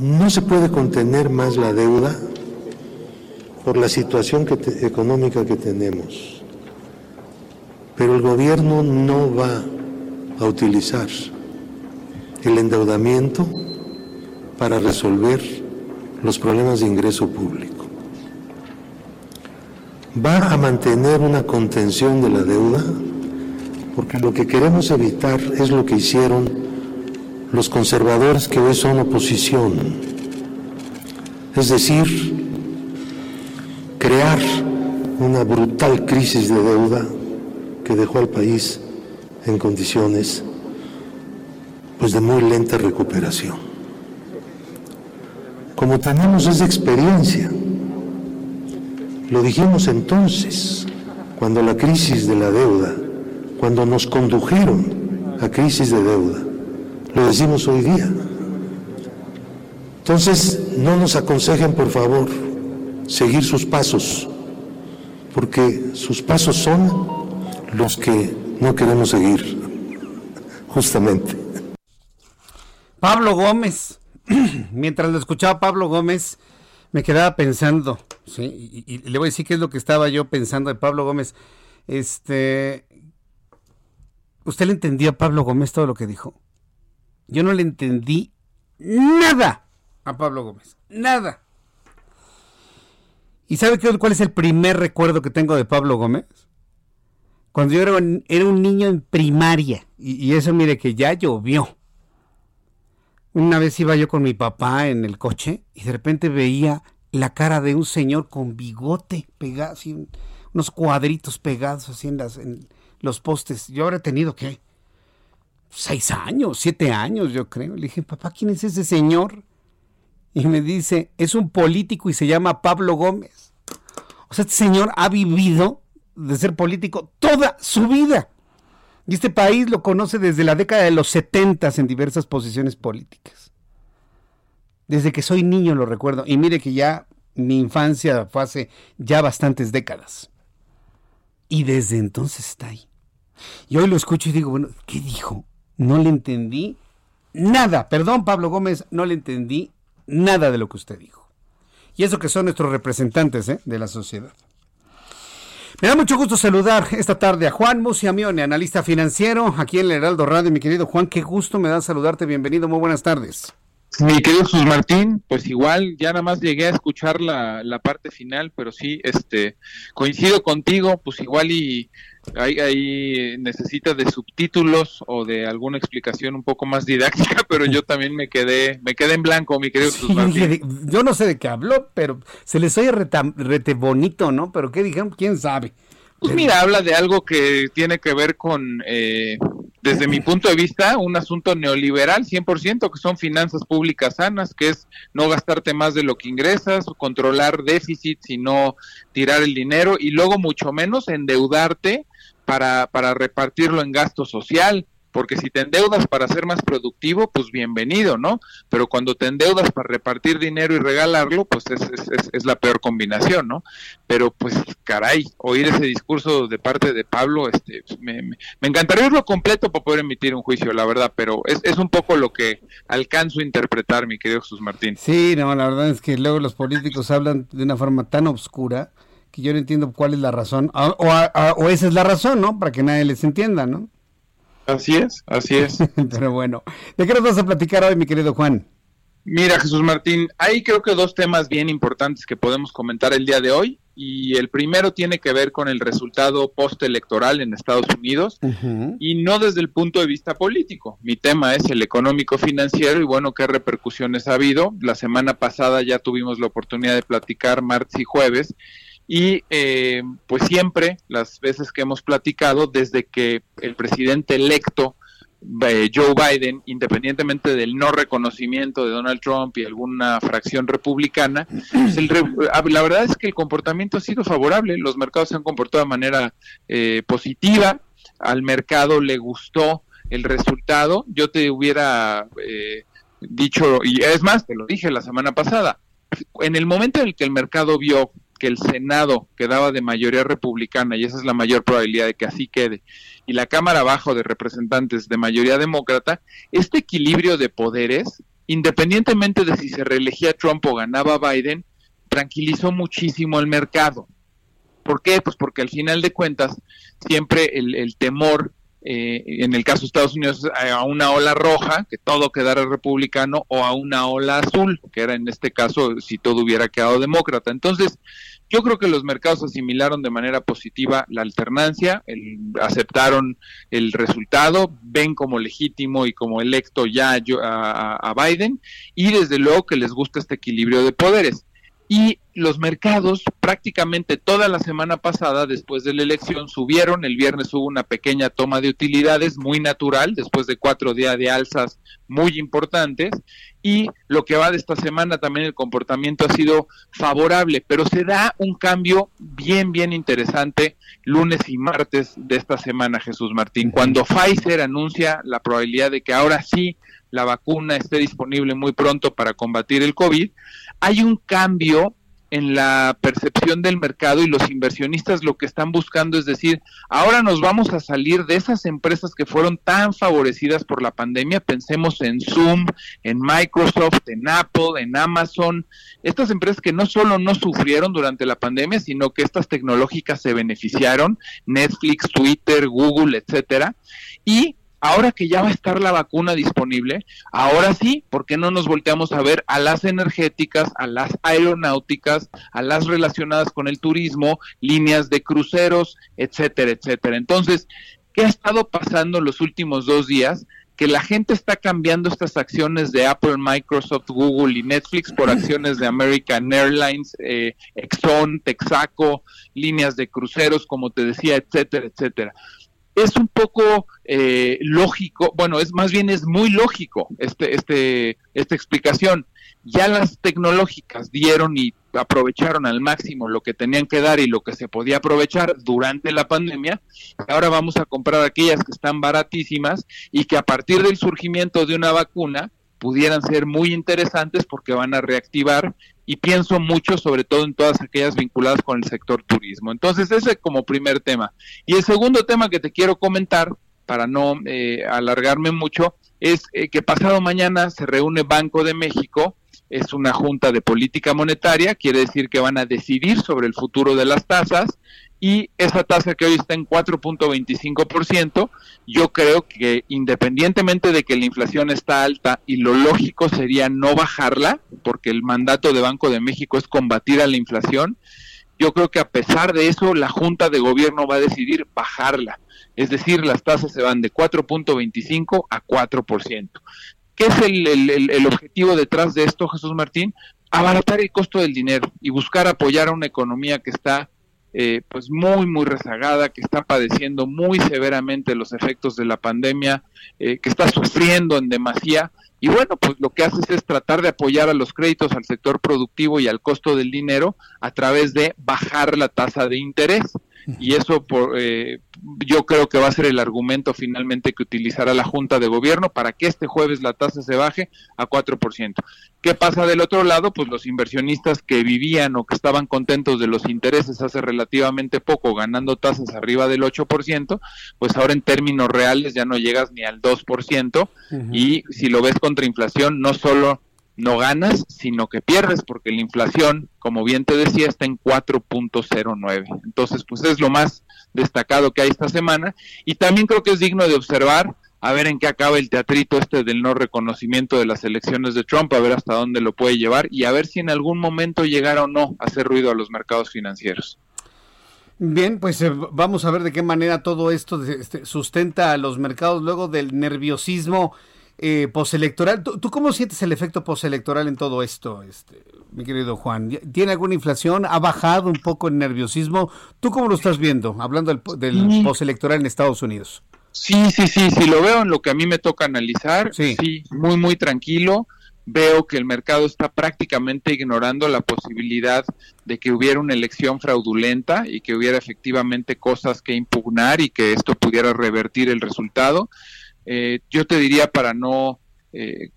no se puede contener más la deuda por la situación económica que tenemos, pero el gobierno no va a utilizar el endeudamiento para resolver los problemas de ingreso público. Va a mantener una contención de la deuda porque lo que queremos evitar es lo que hicieron los conservadores que hoy son oposición. Es decir, crear una brutal crisis de deuda que dejó al país en condiciones pues de muy lenta recuperación. Como tenemos esa experiencia, lo dijimos entonces, cuando la crisis de la deuda, cuando nos condujeron a crisis de deuda, lo decimos hoy día, Entonces, no nos aconsejen, por favor, seguir sus pasos, porque sus pasos son los que no queremos seguir, justamente. Pablo Gómez, mientras lo escuchaba Pablo Gómez, me quedaba pensando, y, le voy a decir qué es lo que estaba yo pensando de Pablo Gómez. Este, ¿usted le entendió a Pablo Gómez todo lo que dijo? Yo no le entendí nada a Pablo Gómez, nada. ¿Y sabe qué, cuál es el primer recuerdo que tengo de Pablo Gómez? Cuando yo era un, era un niño en primaria, y, y eso mire que ya llovió. Una vez iba yo con mi papá en el coche y de repente veía la cara de un señor con bigote pegado, unos cuadritos pegados así en, las, en los postes. Yo habré tenido, ¿qué? Seis años, siete años, yo creo. Le dije, papá, ¿quién es ese señor? Y me dice, es un político y se llama Pablo Gómez. O sea, este señor ha vivido de ser político toda su vida. Y este país lo conoce desde la década de los 70 en diversas posiciones políticas. Desde que soy niño lo recuerdo. Y mire que ya mi infancia fue hace ya bastantes décadas. Y desde entonces está ahí. Y hoy lo escucho y digo, bueno, ¿qué dijo? No le entendí nada. Perdón, Pablo Gómez, no le entendí nada de lo que usted dijo. Y eso que son nuestros representantes ¿eh? de la sociedad. Me da mucho gusto saludar esta tarde a Juan Musiamione, analista financiero, aquí en el Heraldo Radio. Mi querido Juan, qué gusto me da saludarte. Bienvenido, muy buenas tardes. Mi querido Jesús Martín, pues igual ya nada más llegué a escuchar la, la parte final, pero sí, este, coincido contigo, pues igual y ahí, ahí necesita de subtítulos o de alguna explicación un poco más didáctica, pero yo también me quedé, me quedé en blanco, mi querido Martín. Yo no sé de qué habló, pero se les oye reta, rete bonito, ¿no? Pero qué dijeron, quién sabe. Pues mira, habla de algo que tiene que ver con, eh, desde mi punto de vista, un asunto neoliberal 100%, que son finanzas públicas sanas, que es no gastarte más de lo que ingresas, controlar déficits y no tirar el dinero, y luego mucho menos endeudarte para, para repartirlo en gasto social porque si te endeudas para ser más productivo, pues bienvenido, ¿no? Pero cuando te endeudas para repartir dinero y regalarlo, pues es, es, es, la peor combinación, ¿no? Pero pues caray, oír ese discurso de parte de Pablo, este, me, me, me encantaría oírlo completo para poder emitir un juicio, la verdad, pero es, es un poco lo que alcanzo a interpretar, mi querido Jesús Martín. Sí, no, la verdad es que luego los políticos hablan de una forma tan oscura que yo no entiendo cuál es la razón, o, o esa es la razón, ¿no? Para que nadie les entienda, ¿no? Así es, así es. Pero bueno, ¿de qué nos vas a platicar hoy, mi querido Juan? Mira, Jesús Martín, hay creo que dos temas bien importantes que podemos comentar el día de hoy. Y el primero tiene que ver con el resultado postelectoral en Estados Unidos uh -huh. y no desde el punto de vista político. Mi tema es el económico financiero y bueno, qué repercusiones ha habido. La semana pasada ya tuvimos la oportunidad de platicar martes y jueves y eh, pues siempre, las veces que hemos platicado, desde que el presidente electo eh, Joe Biden, independientemente del no reconocimiento de Donald Trump y alguna fracción republicana, pues el, la verdad es que el comportamiento ha sido favorable, los mercados se han comportado de manera eh, positiva, al mercado le gustó el resultado, yo te hubiera eh, dicho, y es más, te lo dije la semana pasada, en el momento en el que el mercado vio que el Senado quedaba de mayoría republicana, y esa es la mayor probabilidad de que así quede, y la Cámara Bajo de Representantes de mayoría demócrata, este equilibrio de poderes, independientemente de si se reelegía Trump o ganaba Biden, tranquilizó muchísimo el mercado. ¿Por qué? Pues porque al final de cuentas, siempre el, el temor eh, en el caso de Estados Unidos, a una ola roja, que todo quedara republicano, o a una ola azul, que era en este caso si todo hubiera quedado demócrata. Entonces, yo creo que los mercados asimilaron de manera positiva la alternancia, el, aceptaron el resultado, ven como legítimo y como electo ya a Biden, y desde luego que les gusta este equilibrio de poderes. Y los mercados prácticamente toda la semana pasada, después de la elección, subieron. El viernes hubo una pequeña toma de utilidades muy natural, después de cuatro días de alzas muy importantes. Y lo que va de esta semana también el comportamiento ha sido favorable, pero se da un cambio bien, bien interesante lunes y martes de esta semana, Jesús Martín. Cuando Pfizer anuncia la probabilidad de que ahora sí la vacuna esté disponible muy pronto para combatir el COVID, hay un cambio en la percepción del mercado y los inversionistas lo que están buscando es decir, ahora nos vamos a salir de esas empresas que fueron tan favorecidas por la pandemia, pensemos en Zoom, en Microsoft, en Apple, en Amazon, estas empresas que no solo no sufrieron durante la pandemia, sino que estas tecnológicas se beneficiaron, Netflix, Twitter, Google, etcétera, y ahora que ya va a estar la vacuna disponible, ahora sí, ¿por qué no nos volteamos a ver a las energéticas, a las aeronáuticas, a las relacionadas con el turismo, líneas de cruceros, etcétera, etcétera? Entonces, ¿qué ha estado pasando en los últimos dos días? que la gente está cambiando estas acciones de Apple, Microsoft, Google y Netflix por acciones de American Airlines, eh, Exxon, Texaco, líneas de cruceros, como te decía, etcétera, etcétera es un poco eh, lógico, bueno, es más bien es muy lógico este, este, esta explicación. Ya las tecnológicas dieron y aprovecharon al máximo lo que tenían que dar y lo que se podía aprovechar durante la pandemia. Ahora vamos a comprar aquellas que están baratísimas y que a partir del surgimiento de una vacuna pudieran ser muy interesantes porque van a reactivar y pienso mucho sobre todo en todas aquellas vinculadas con el sector turismo. Entonces ese como primer tema. Y el segundo tema que te quiero comentar, para no eh, alargarme mucho, es eh, que pasado mañana se reúne Banco de México, es una junta de política monetaria, quiere decir que van a decidir sobre el futuro de las tasas y esa tasa que hoy está en 4.25%, yo creo que independientemente de que la inflación está alta y lo lógico sería no bajarla, porque el mandato de Banco de México es combatir a la inflación, yo creo que a pesar de eso la Junta de Gobierno va a decidir bajarla, es decir, las tasas se van de 4.25 a 4%. ¿Qué es el, el, el objetivo detrás de esto, Jesús Martín? Abaratar el costo del dinero y buscar apoyar a una economía que está eh, pues muy, muy rezagada, que está padeciendo muy severamente los efectos de la pandemia, eh, que está sufriendo en demasía. Y bueno, pues lo que haces es tratar de apoyar a los créditos al sector productivo y al costo del dinero a través de bajar la tasa de interés y eso por, eh, yo creo que va a ser el argumento finalmente que utilizará la Junta de Gobierno para que este jueves la tasa se baje a 4%. ¿Qué pasa del otro lado? Pues los inversionistas que vivían o que estaban contentos de los intereses hace relativamente poco, ganando tasas arriba del 8%, pues ahora en términos reales ya no llegas ni al 2%, y si lo ves contra inflación, no solo no ganas, sino que pierdes, porque la inflación, como bien te decía, está en 4.09. Entonces, pues es lo más destacado que hay esta semana. Y también creo que es digno de observar a ver en qué acaba el teatrito este del no reconocimiento de las elecciones de Trump, a ver hasta dónde lo puede llevar y a ver si en algún momento llegara o no a hacer ruido a los mercados financieros. Bien, pues eh, vamos a ver de qué manera todo esto este, sustenta a los mercados luego del nerviosismo eh, postelectoral. ¿Tú, cómo sientes el efecto postelectoral en todo esto, este, mi querido Juan? ¿Tiene alguna inflación? ¿Ha bajado un poco el nerviosismo? ¿Tú cómo lo estás viendo, hablando del, del postelectoral en Estados Unidos? Sí, sí, sí, sí, lo veo en lo que a mí me toca analizar. Sí, muy, muy tranquilo. Veo que el mercado está prácticamente ignorando la posibilidad de que hubiera una elección fraudulenta y que hubiera efectivamente cosas que impugnar y que esto pudiera revertir el resultado. Eh, yo te diría para no eh,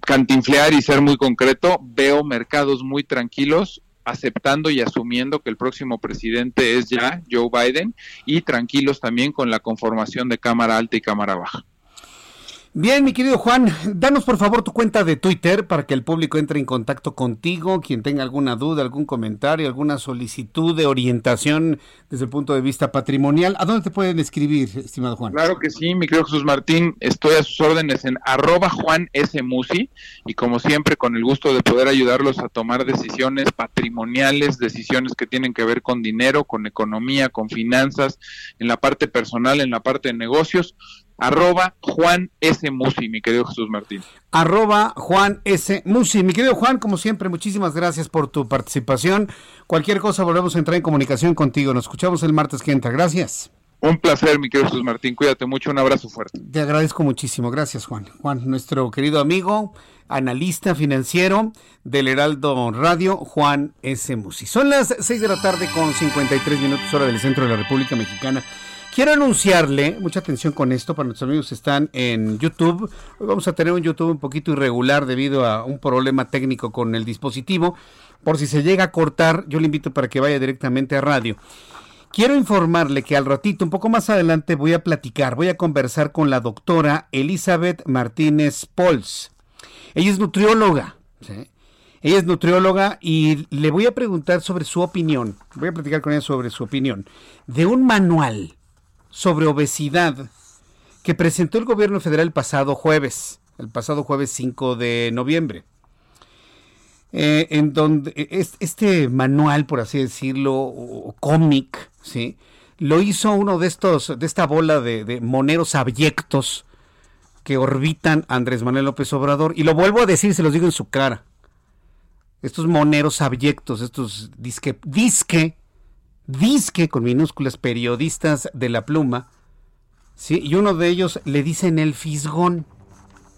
cantinflear y ser muy concreto, veo mercados muy tranquilos aceptando y asumiendo que el próximo presidente es ya Joe Biden y tranquilos también con la conformación de Cámara Alta y Cámara Baja. Bien, mi querido Juan, danos por favor tu cuenta de Twitter para que el público entre en contacto contigo, quien tenga alguna duda, algún comentario, alguna solicitud de orientación desde el punto de vista patrimonial. ¿A dónde te pueden escribir, estimado Juan? Claro que sí, mi querido Jesús Martín, estoy a sus órdenes en arroba Juan S. Musi y como siempre con el gusto de poder ayudarlos a tomar decisiones patrimoniales, decisiones que tienen que ver con dinero, con economía, con finanzas, en la parte personal, en la parte de negocios arroba Juan S. Musi, mi querido Jesús Martín. Arroba Juan S. Musi. Mi querido Juan, como siempre, muchísimas gracias por tu participación. Cualquier cosa volvemos a entrar en comunicación contigo. Nos escuchamos el martes que entra. Gracias. Un placer, mi querido Jesús Martín. Cuídate mucho. Un abrazo fuerte. Te agradezco muchísimo. Gracias, Juan. Juan, nuestro querido amigo, analista financiero del Heraldo Radio, Juan S. Musi. Son las 6 de la tarde con 53 minutos hora del centro de la República Mexicana. Quiero anunciarle, mucha atención con esto, para nuestros amigos que están en YouTube. Hoy vamos a tener un YouTube un poquito irregular debido a un problema técnico con el dispositivo. Por si se llega a cortar, yo le invito para que vaya directamente a radio. Quiero informarle que al ratito, un poco más adelante, voy a platicar, voy a conversar con la doctora Elizabeth Martínez Pols. Ella es nutrióloga. Ella es nutrióloga y le voy a preguntar sobre su opinión. Voy a platicar con ella sobre su opinión de un manual sobre obesidad que presentó el gobierno federal el pasado jueves, el pasado jueves 5 de noviembre. Eh, en donde e, este manual, por así decirlo, cómic, ¿sí? lo hizo uno de estos, de esta bola de, moneros abyectos que orbitan Andrés Manuel López Obrador. Y lo vuelvo a decir, se los digo en su cara. Estos moneros abyectos, estos disque, disque disque con minúsculas periodistas de la pluma, y uno de ellos le dicen el fisgón,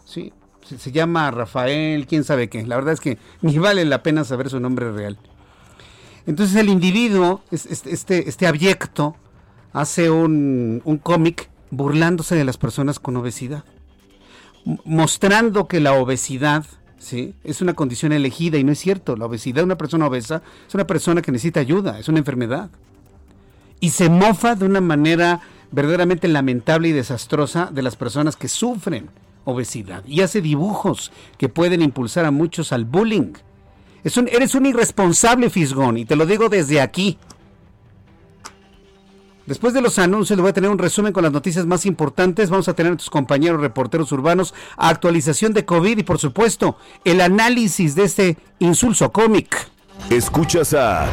se llama Rafael, quién sabe qué, la verdad es que ni vale la pena saber su nombre real. Entonces el individuo, este, este, este abyecto, hace un, un cómic burlándose de las personas con obesidad, mostrando que la obesidad ¿sí? Es una condición elegida y no es cierto. La obesidad de una persona obesa es una persona que necesita ayuda, es una enfermedad. Y se mofa de una manera verdaderamente lamentable y desastrosa de las personas que sufren obesidad y hace dibujos que pueden impulsar a muchos al bullying. Es un, eres un irresponsable, Fisgón, y te lo digo desde aquí. Después de los anuncios, voy a tener un resumen con las noticias más importantes. Vamos a tener a tus compañeros reporteros urbanos, actualización de COVID y, por supuesto, el análisis de este insulso cómic. Escuchas a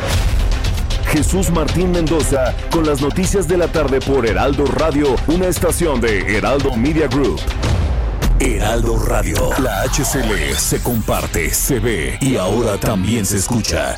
Jesús Martín Mendoza con las noticias de la tarde por Heraldo Radio, una estación de Heraldo Media Group. Heraldo Radio, la HCL se comparte, se ve y ahora también se escucha.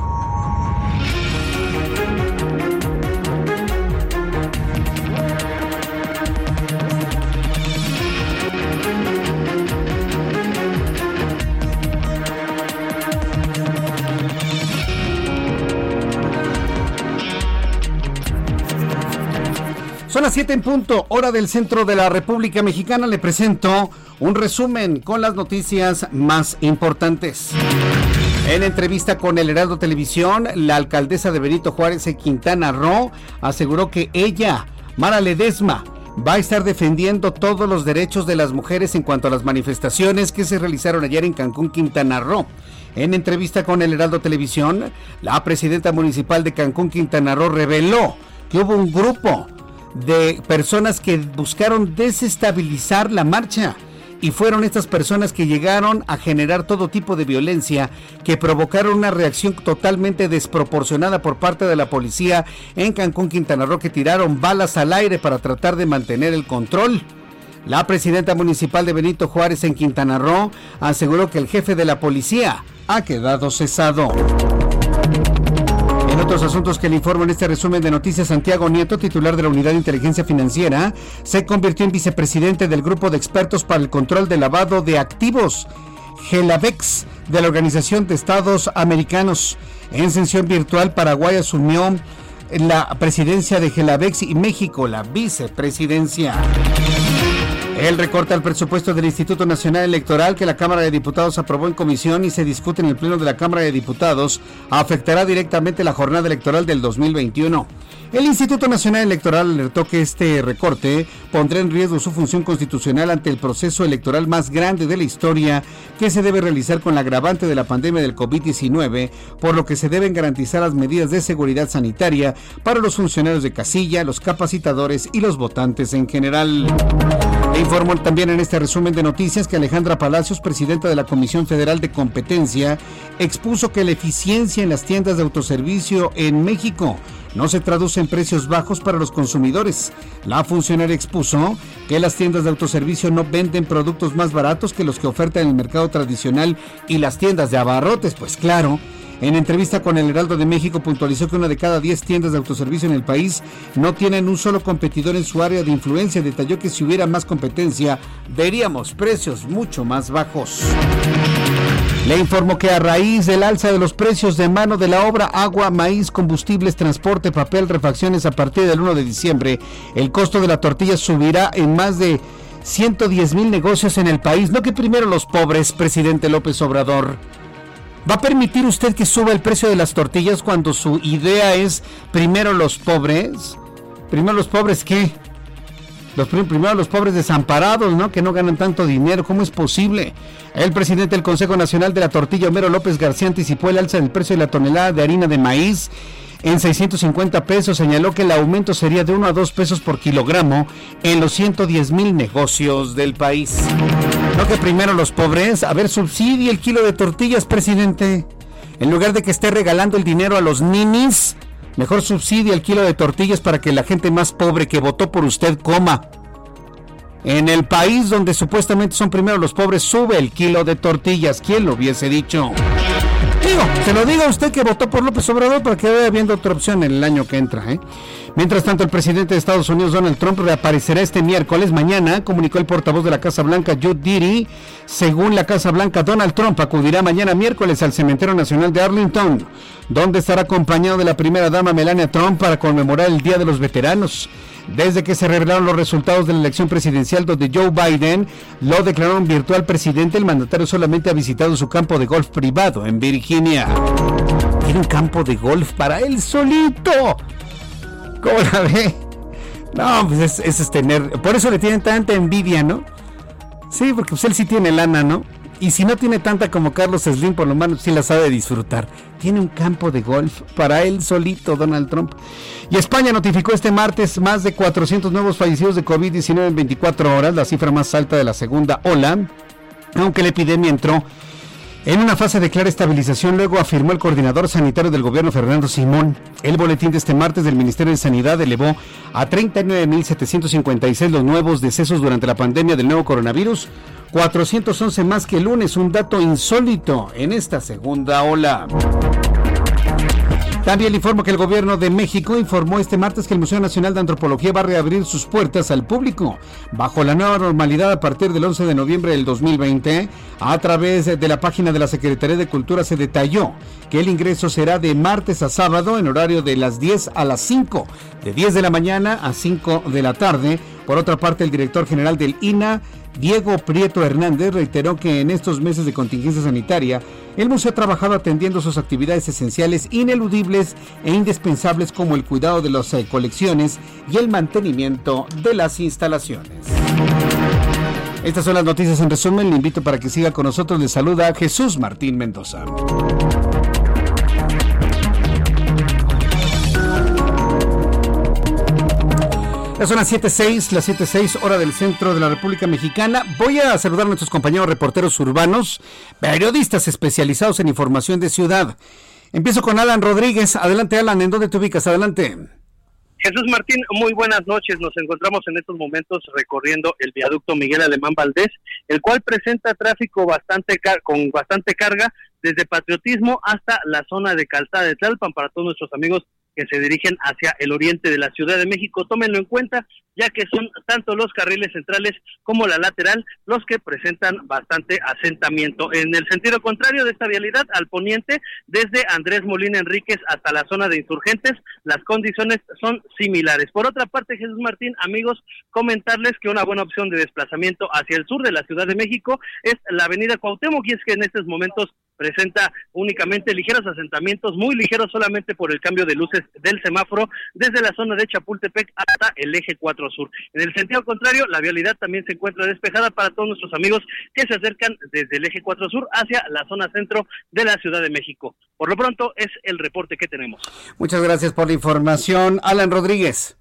Son las 7 en punto, hora del centro de la República Mexicana. Le presento un resumen con las noticias más importantes. En entrevista con el Heraldo Televisión, la alcaldesa de Benito Juárez Quintana Roo aseguró que ella, Mara Ledesma, va a estar defendiendo todos los derechos de las mujeres en cuanto a las manifestaciones que se realizaron ayer en Cancún, Quintana Roo. En entrevista con el Heraldo Televisión, la presidenta municipal de Cancún, Quintana Roo, reveló que hubo un grupo de personas que buscaron desestabilizar la marcha. Y fueron estas personas que llegaron a generar todo tipo de violencia, que provocaron una reacción totalmente desproporcionada por parte de la policía en Cancún, Quintana Roo, que tiraron balas al aire para tratar de mantener el control. La presidenta municipal de Benito Juárez en Quintana Roo aseguró que el jefe de la policía ha quedado cesado. Otros asuntos que le informo en este resumen de noticias, Santiago Nieto, titular de la Unidad de Inteligencia Financiera, se convirtió en vicepresidente del Grupo de Expertos para el Control del Lavado de Activos, GELAVEX, de la Organización de Estados Americanos. En sesión virtual, Paraguay asumió la presidencia de GELAVEX y México la vicepresidencia. El recorte al presupuesto del Instituto Nacional Electoral que la Cámara de Diputados aprobó en comisión y se discute en el Pleno de la Cámara de Diputados afectará directamente la jornada electoral del 2021. El Instituto Nacional Electoral alertó que este recorte pondrá en riesgo su función constitucional ante el proceso electoral más grande de la historia que se debe realizar con la agravante de la pandemia del COVID-19, por lo que se deben garantizar las medidas de seguridad sanitaria para los funcionarios de casilla, los capacitadores y los votantes en general. Le informó también en este resumen de noticias que Alejandra Palacios, presidenta de la Comisión Federal de Competencia, expuso que la eficiencia en las tiendas de autoservicio en México no se traduce en precios bajos para los consumidores. La funcionaria expuso que las tiendas de autoservicio no venden productos más baratos que los que ofertan el mercado tradicional y las tiendas de abarrotes, pues claro. En entrevista con el Heraldo de México puntualizó que una de cada 10 tiendas de autoservicio en el país no tienen un solo competidor en su área de influencia. Detalló que si hubiera más competencia, veríamos precios mucho más bajos. Le informó que a raíz del alza de los precios de mano de la obra agua, maíz, combustibles, transporte, papel, refacciones a partir del 1 de diciembre, el costo de la tortilla subirá en más de 110 mil negocios en el país. No que primero los pobres, presidente López Obrador. ¿Va a permitir usted que suba el precio de las tortillas cuando su idea es primero los pobres? ¿Primero los pobres qué? Los primero los pobres desamparados, ¿no? Que no ganan tanto dinero. ¿Cómo es posible? El presidente del Consejo Nacional de la Tortilla, Homero López García, anticipó el alza del precio de la tonelada de harina de maíz en 650 pesos. Señaló que el aumento sería de 1 a 2 pesos por kilogramo en los 110 mil negocios del país. No que primero los pobres. A ver, subsidie el kilo de tortillas, presidente. En lugar de que esté regalando el dinero a los ninis, mejor subsidie el kilo de tortillas para que la gente más pobre que votó por usted coma. En el país donde supuestamente son primero los pobres, sube el kilo de tortillas. ¿Quién lo hubiese dicho? Digo, se lo diga a usted que votó por López Obrador para que vaya viendo otra opción en el año que entra. ¿eh? Mientras tanto, el presidente de Estados Unidos, Donald Trump, reaparecerá este miércoles. Mañana, comunicó el portavoz de la Casa Blanca, Jude Diddy. Según la Casa Blanca, Donald Trump acudirá mañana miércoles al Cementerio Nacional de Arlington, donde estará acompañado de la primera dama Melania Trump para conmemorar el Día de los Veteranos desde que se revelaron los resultados de la elección presidencial donde Joe Biden lo declaró virtual presidente, el mandatario solamente ha visitado su campo de golf privado en Virginia. Tiene un campo de golf para él solito. ¿Cómo la ve? No, pues es, es tener... Por eso le tienen tanta envidia, ¿no? Sí, porque pues él sí tiene lana, ¿no? Y si no tiene tanta como Carlos Slim, por lo menos sí la sabe disfrutar. Tiene un campo de golf para él solito, Donald Trump. Y España notificó este martes más de 400 nuevos fallecidos de COVID-19 en 24 horas, la cifra más alta de la segunda ola, aunque la epidemia entró en una fase de clara estabilización, luego afirmó el coordinador sanitario del gobierno Fernando Simón. El boletín de este martes del Ministerio de Sanidad elevó a 39.756 los nuevos decesos durante la pandemia del nuevo coronavirus, 411 más que el lunes, un dato insólito en esta segunda ola. También le informo que el gobierno de México informó este martes que el Museo Nacional de Antropología va a reabrir sus puertas al público bajo la nueva normalidad a partir del 11 de noviembre del 2020. A través de la página de la Secretaría de Cultura se detalló que el ingreso será de martes a sábado en horario de las 10 a las 5, de 10 de la mañana a 5 de la tarde. Por otra parte, el director general del INA Diego Prieto Hernández reiteró que en estos meses de contingencia sanitaria, el museo ha trabajado atendiendo sus actividades esenciales, ineludibles e indispensables como el cuidado de las eh, colecciones y el mantenimiento de las instalaciones. Estas son las noticias en resumen. Le invito para que siga con nosotros. Le saluda Jesús Martín Mendoza. Ya son las 7.06, las 7.06 hora del centro de la República Mexicana. Voy a saludar a nuestros compañeros reporteros urbanos, periodistas especializados en información de ciudad. Empiezo con Alan Rodríguez. Adelante, Alan, ¿en dónde te ubicas? Adelante. Jesús Martín, muy buenas noches. Nos encontramos en estos momentos recorriendo el viaducto Miguel Alemán Valdés, el cual presenta tráfico bastante con bastante carga desde Patriotismo hasta la zona de Calzada de Tlalpan para todos nuestros amigos que se dirigen hacia el oriente de la Ciudad de México. Tómenlo en cuenta, ya que son tanto los carriles centrales como la lateral los que presentan bastante asentamiento. En el sentido contrario de esta vialidad, al poniente, desde Andrés Molina Enríquez hasta la zona de insurgentes, las condiciones son similares. Por otra parte, Jesús Martín, amigos, comentarles que una buena opción de desplazamiento hacia el sur de la Ciudad de México es la avenida Cuauhtémoc, y es que en estos momentos presenta únicamente ligeros asentamientos, muy ligeros solamente por el cambio de luces del semáforo desde la zona de Chapultepec hasta el eje 4 sur. En el sentido contrario, la vialidad también se encuentra despejada para todos nuestros amigos que se acercan desde el eje 4 sur hacia la zona centro de la Ciudad de México. Por lo pronto es el reporte que tenemos. Muchas gracias por la información, Alan Rodríguez.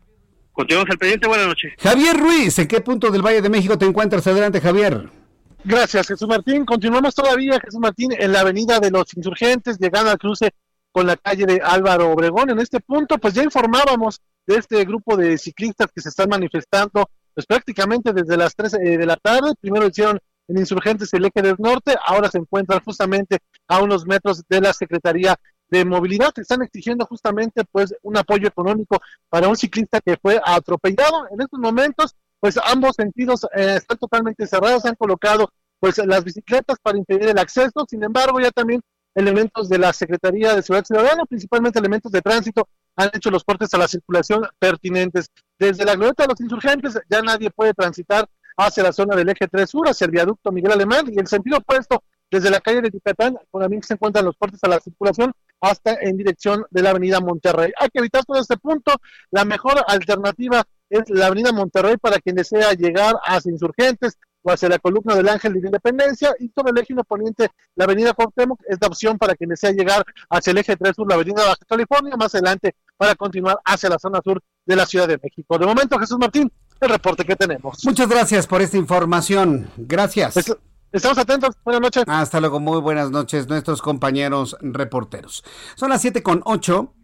Continuamos al pendiente, buenas noches. Javier Ruiz, ¿en qué punto del Valle de México te encuentras? Adelante, Javier. Gracias, Jesús Martín. Continuamos todavía, Jesús Martín, en la avenida de los insurgentes, llegando al cruce con la calle de Álvaro Obregón. En este punto, pues ya informábamos de este grupo de ciclistas que se están manifestando, pues prácticamente desde las 3 eh, de la tarde. Primero hicieron en Insurgentes el eje del norte, ahora se encuentran justamente a unos metros de la Secretaría de Movilidad. Están exigiendo justamente pues un apoyo económico para un ciclista que fue atropellado. En estos momentos, pues ambos sentidos eh, están totalmente cerrados, se han colocado pues las bicicletas para impedir el acceso. Sin embargo, ya también elementos de la Secretaría de Seguridad Ciudadana, principalmente elementos de tránsito, han hecho los cortes a la circulación pertinentes. Desde la glorieta de los insurgentes ya nadie puede transitar hacia la zona del eje 3 sur, hacia el viaducto Miguel Alemán y el sentido opuesto desde la calle de Yucatán, también se encuentran los cortes a la circulación, hasta en dirección de la avenida Monterrey. Hay que evitar todo este punto. La mejor alternativa es la avenida Monterrey para quien desea llegar hacia Insurgentes, o hacia la columna del Ángel de Independencia y sobre el eje poniente la avenida Cuauhtémoc es la opción para quien desea llegar hacia el eje 3 sur, la avenida Baja California, más adelante para continuar hacia la zona sur de la Ciudad de México. De momento, Jesús Martín, el reporte que tenemos. Muchas gracias por esta información. Gracias. estamos atentos. Buenas noches. Hasta luego. Muy buenas noches, nuestros compañeros reporteros. Son las 7 con 8.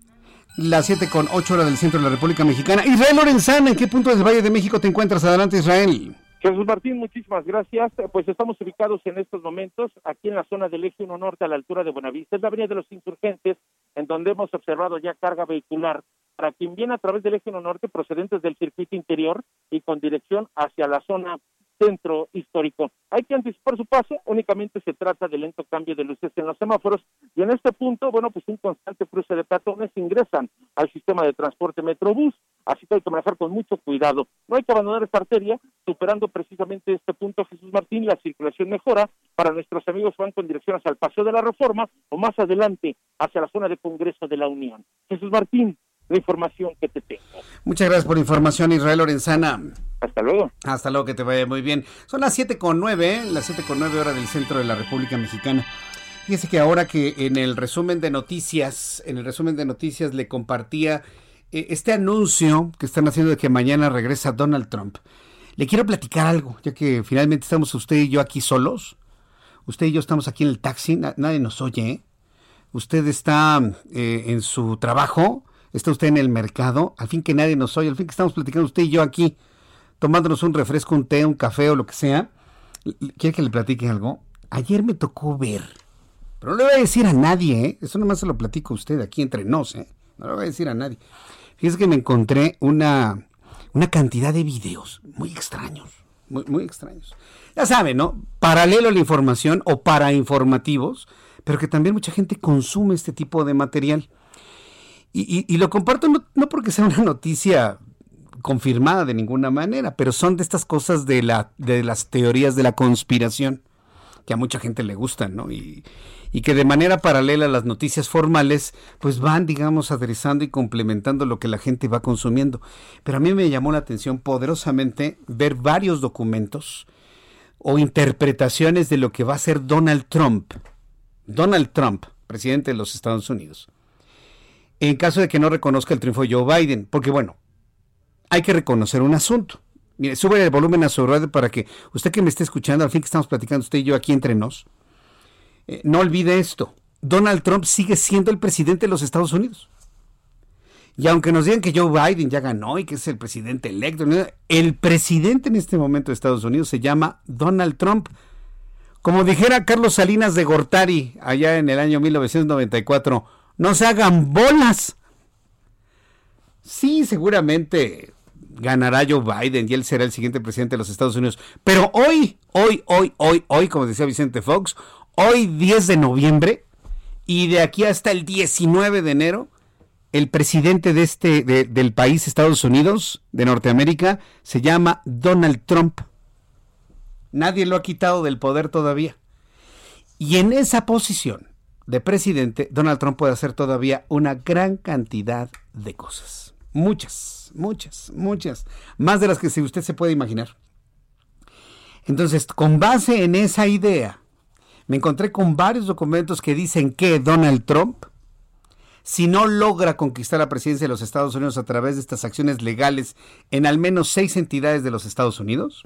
Las 7 con 8 horas del centro de la República Mexicana. Israel Lorenzana, ¿en qué punto del Valle de México te encuentras? Adelante, Israel. Jesús Martín, muchísimas gracias. Pues estamos ubicados en estos momentos aquí en la zona del eje 1 norte a la altura de Buenavista. Es la avenida de los insurgentes en donde hemos observado ya carga vehicular para quien viene a través del eje 1 norte procedentes del circuito interior y con dirección hacia la zona centro histórico. Hay que anticipar su paso, únicamente se trata de lento cambio de luces en los semáforos y en este punto, bueno, pues un constante cruce de peatones ingresan al sistema de transporte Metrobús, así que hay que manejar con mucho cuidado. No hay que abandonar esta arteria, superando precisamente este punto Jesús Martín, la circulación mejora para nuestros amigos van con dirección hacia el Paseo de la Reforma o más adelante hacia la zona de Congreso de la Unión. Jesús Martín, la información que te tengo. Muchas gracias por la información, Israel Lorenzana. Hasta luego. Hasta luego, que te vaya muy bien. Son las siete con nueve, las siete con nueve horas del centro de la República Mexicana. Fíjese que ahora que en el resumen de noticias, en el resumen de noticias le compartía eh, este anuncio que están haciendo de que mañana regresa Donald Trump. Le quiero platicar algo, ya que finalmente estamos usted y yo aquí solos. Usted y yo estamos aquí en el taxi, nadie nos oye. ¿eh? Usted está eh, en su trabajo, está usted en el mercado, al fin que nadie nos oye, al fin que estamos platicando usted y yo aquí, tomándonos un refresco, un té, un café o lo que sea. ¿Quiere que le platique algo? Ayer me tocó ver, pero no le voy a decir a nadie, ¿eh? eso nomás se lo platico a usted aquí entre nos, ¿eh? no le voy a decir a nadie. Fíjese que me encontré una, una cantidad de videos muy extraños, muy, muy extraños. Ya sabe, ¿no? Paralelo a la información o para informativos, pero que también mucha gente consume este tipo de material. Y, lo comparto no, porque sea una noticia confirmada de ninguna manera, pero son de estas cosas de, la, de las teorías de la conspiración que a mucha gente le gustan, ¿no? Y, que de manera paralela a las noticias formales, pues van, digamos, aderezando y complementando lo que la gente va consumiendo. Pero a mí me llamó la atención poderosamente ver varios documentos o interpretaciones de lo que va a ser Donald Trump. Donald Trump, presidente de los Estados Unidos en caso de que no reconozca el triunfo de Joe Biden. Porque bueno, hay que reconocer un asunto. Mire, sube el volumen a su radio para que usted que me esté escuchando, al fin que estamos platicando usted y yo aquí entre nos, eh, no olvide esto. Donald Trump sigue siendo el presidente de los Estados Unidos. Y aunque nos digan que Joe Biden ya ganó y que es el presidente electo, el presidente en este momento de Estados Unidos se llama Donald Trump. Como dijera Carlos Salinas de Gortari allá en el año 1994, no se hagan bolas. Sí, seguramente ganará Joe Biden y él será el siguiente presidente de los Estados Unidos. Pero hoy, hoy, hoy, hoy, hoy, como decía Vicente Fox, hoy 10 de noviembre y de aquí hasta el 19 de enero, el presidente de este, del país, Estados Unidos, de Norteamérica, se llama Donald Trump. Nadie lo ha quitado del poder todavía. Y en esa posición, de presidente, Donald Trump puede hacer todavía una gran cantidad de cosas. Muchas, muchas, muchas. Más de las que usted se puede imaginar. Entonces, con base en esa idea, me encontré con varios documentos que dicen que Donald Trump si no logra conquistar la presidencia de los Estados Unidos a través de estas acciones legales en al menos seis entidades de los Estados Unidos?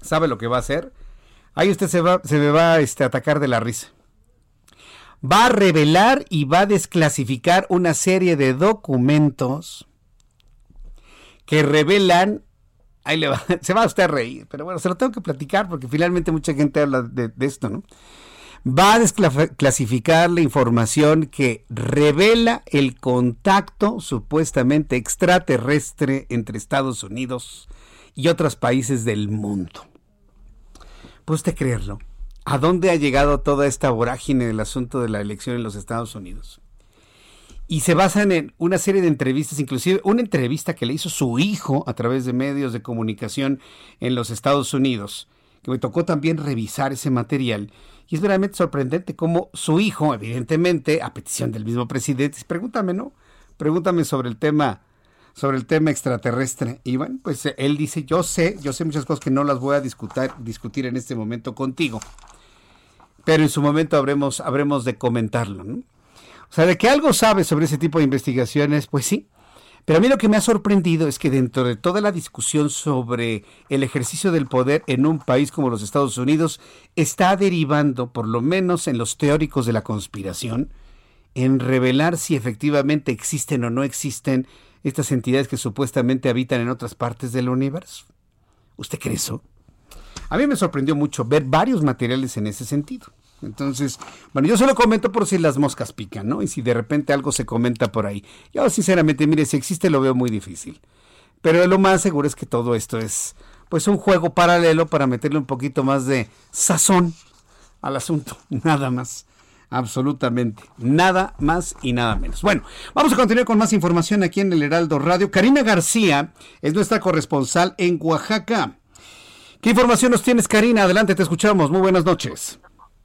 ¿Sabe lo que va a hacer? Ahí usted se va, se me va este, a atacar de la risa. Va a revelar y va a desclasificar una serie de documentos que revelan Ahí le va, se va a usted a reír, pero bueno, se lo tengo que platicar porque finalmente mucha gente habla de, de, esto, ¿no? Va a desclasificar la información que revela el contacto supuestamente extraterrestre entre Estados Unidos y otros países del mundo. ¿Puede usted creerlo? ¿A dónde ha llegado toda esta vorágine del asunto de la elección en los Estados Unidos? Y se basan en una serie de entrevistas, inclusive una entrevista que le hizo su hijo a través de medios de comunicación en los Estados Unidos, que me tocó también revisar ese material. Y es verdaderamente sorprendente cómo su hijo, evidentemente, a petición del mismo presidente, pregúntame, ¿no? Pregúntame sobre el tema sobre el tema extraterrestre. Y bueno, pues eh, él dice, yo sé, yo sé muchas cosas que no las voy a discutir, discutir en este momento contigo, pero en su momento habremos, habremos de comentarlo. ¿no? O sea, de que algo sabe sobre ese tipo de investigaciones, pues sí. Pero a mí lo que me ha sorprendido es que dentro de toda la discusión sobre el ejercicio del poder en un país como los Estados Unidos, está derivando, por lo menos en los teóricos de la conspiración, en revelar si efectivamente existen o no existen estas entidades que supuestamente habitan en otras partes del universo. ¿Usted cree eso? A mí me sorprendió mucho ver varios materiales en ese sentido. Entonces, bueno, yo solo comento por si las moscas pican, ¿no? Y si de repente algo se comenta por ahí. Yo sinceramente, mire, si existe lo veo muy difícil. Pero lo más seguro es que todo esto es pues un juego paralelo para meterle un poquito más de sazón al asunto, nada más absolutamente nada más y nada menos. Bueno, vamos a continuar con más información aquí en el Heraldo Radio. Karina García es nuestra corresponsal en Oaxaca. ¿Qué información nos tienes, Karina? Adelante, te escuchamos. Muy buenas noches.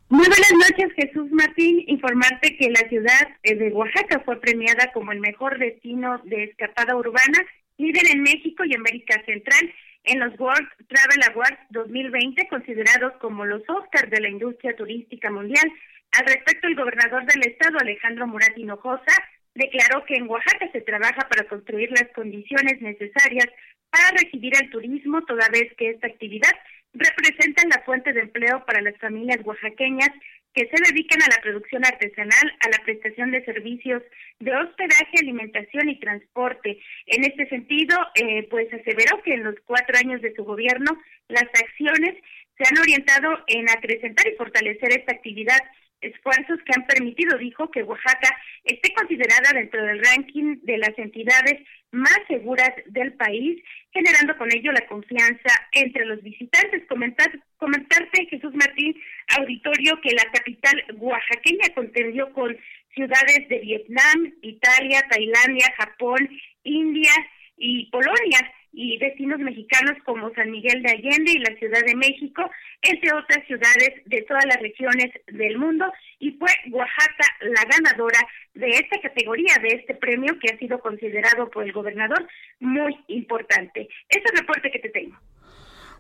Muy buenas noches, Jesús Martín. Informarte que la ciudad eh, de Oaxaca fue premiada como el mejor destino de escapada urbana, líder en México y América Central en los World Travel Awards 2020, considerados como los Oscars de la industria turística mundial. Al respecto, el gobernador del estado, Alejandro Murat Hinojosa, declaró que en Oaxaca se trabaja para construir las condiciones necesarias para recibir el turismo, toda vez que esta actividad representa la fuente de empleo para las familias oaxaqueñas que se dedican a la producción artesanal, a la prestación de servicios de hospedaje, alimentación y transporte. En este sentido, eh, pues aseveró que en los cuatro años de su gobierno las acciones se han orientado en acrecentar y fortalecer esta actividad esfuerzos que han permitido, dijo, que Oaxaca esté considerada dentro del ranking de las entidades más seguras del país, generando con ello la confianza entre los visitantes. Comentar, comentarte, Jesús Martín, auditorio, que la capital oaxaqueña contendió con ciudades de Vietnam, Italia, Tailandia, Japón, India y Polonia y destinos mexicanos como San Miguel de Allende y la Ciudad de México, entre otras ciudades de todas las regiones del mundo, y fue Oaxaca la ganadora de esta categoría, de este premio que ha sido considerado por el gobernador muy importante. Ese es el reporte que te tengo.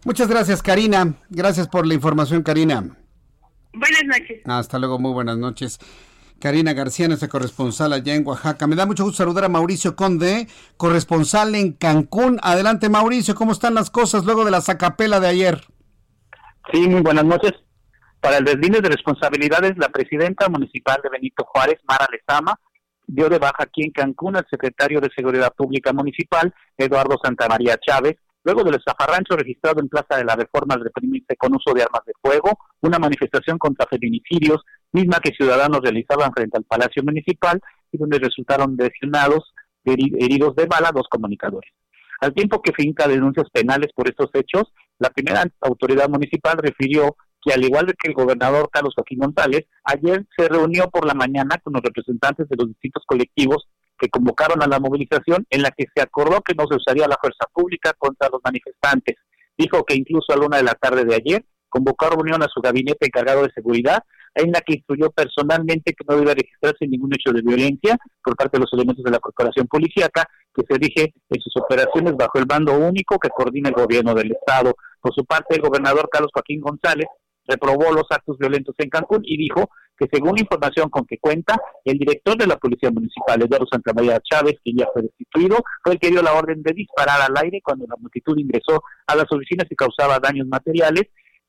Muchas gracias, Karina. Gracias por la información, Karina. Buenas noches. Hasta luego, muy buenas noches. Karina García, nuestra corresponsal allá en Oaxaca. Me da mucho gusto saludar a Mauricio Conde, corresponsal en Cancún. Adelante, Mauricio, ¿cómo están las cosas luego de la sacapela de ayer? Sí, muy buenas noches. Para el deslinde de responsabilidades, la presidenta municipal de Benito Juárez, Mara Lezama, dio de baja aquí en Cancún al secretario de Seguridad Pública Municipal, Eduardo Santamaría Chávez, luego del zafarrancho registrado en Plaza de la Reforma al reprimirse con uso de armas de fuego, una manifestación contra feminicidios, misma que ciudadanos realizaban frente al Palacio Municipal y donde resultaron lesionados, heridos de bala, dos comunicadores. Al tiempo que finca denuncias penales por estos hechos, la primera autoridad municipal refirió que al igual que el gobernador Carlos Joaquín González, ayer se reunió por la mañana con los representantes de los distintos colectivos que convocaron a la movilización en la que se acordó que no se usaría la fuerza pública contra los manifestantes. Dijo que incluso a la una de la tarde de ayer convocó a reunión a su gabinete encargado de seguridad en la que instruyó personalmente que no debe registrarse ningún hecho de violencia por parte de los elementos de la corporación policíaca que se dirige en sus operaciones bajo el bando único que coordina el gobierno del estado. Por su parte, el gobernador Carlos Joaquín González reprobó los actos violentos en Cancún y dijo que según la información con que cuenta, el director de la Policía Municipal, Eduardo Santamaría Chávez, que ya fue destituido, fue el que dio la orden de disparar al aire cuando la multitud ingresó a las oficinas y causaba daños materiales,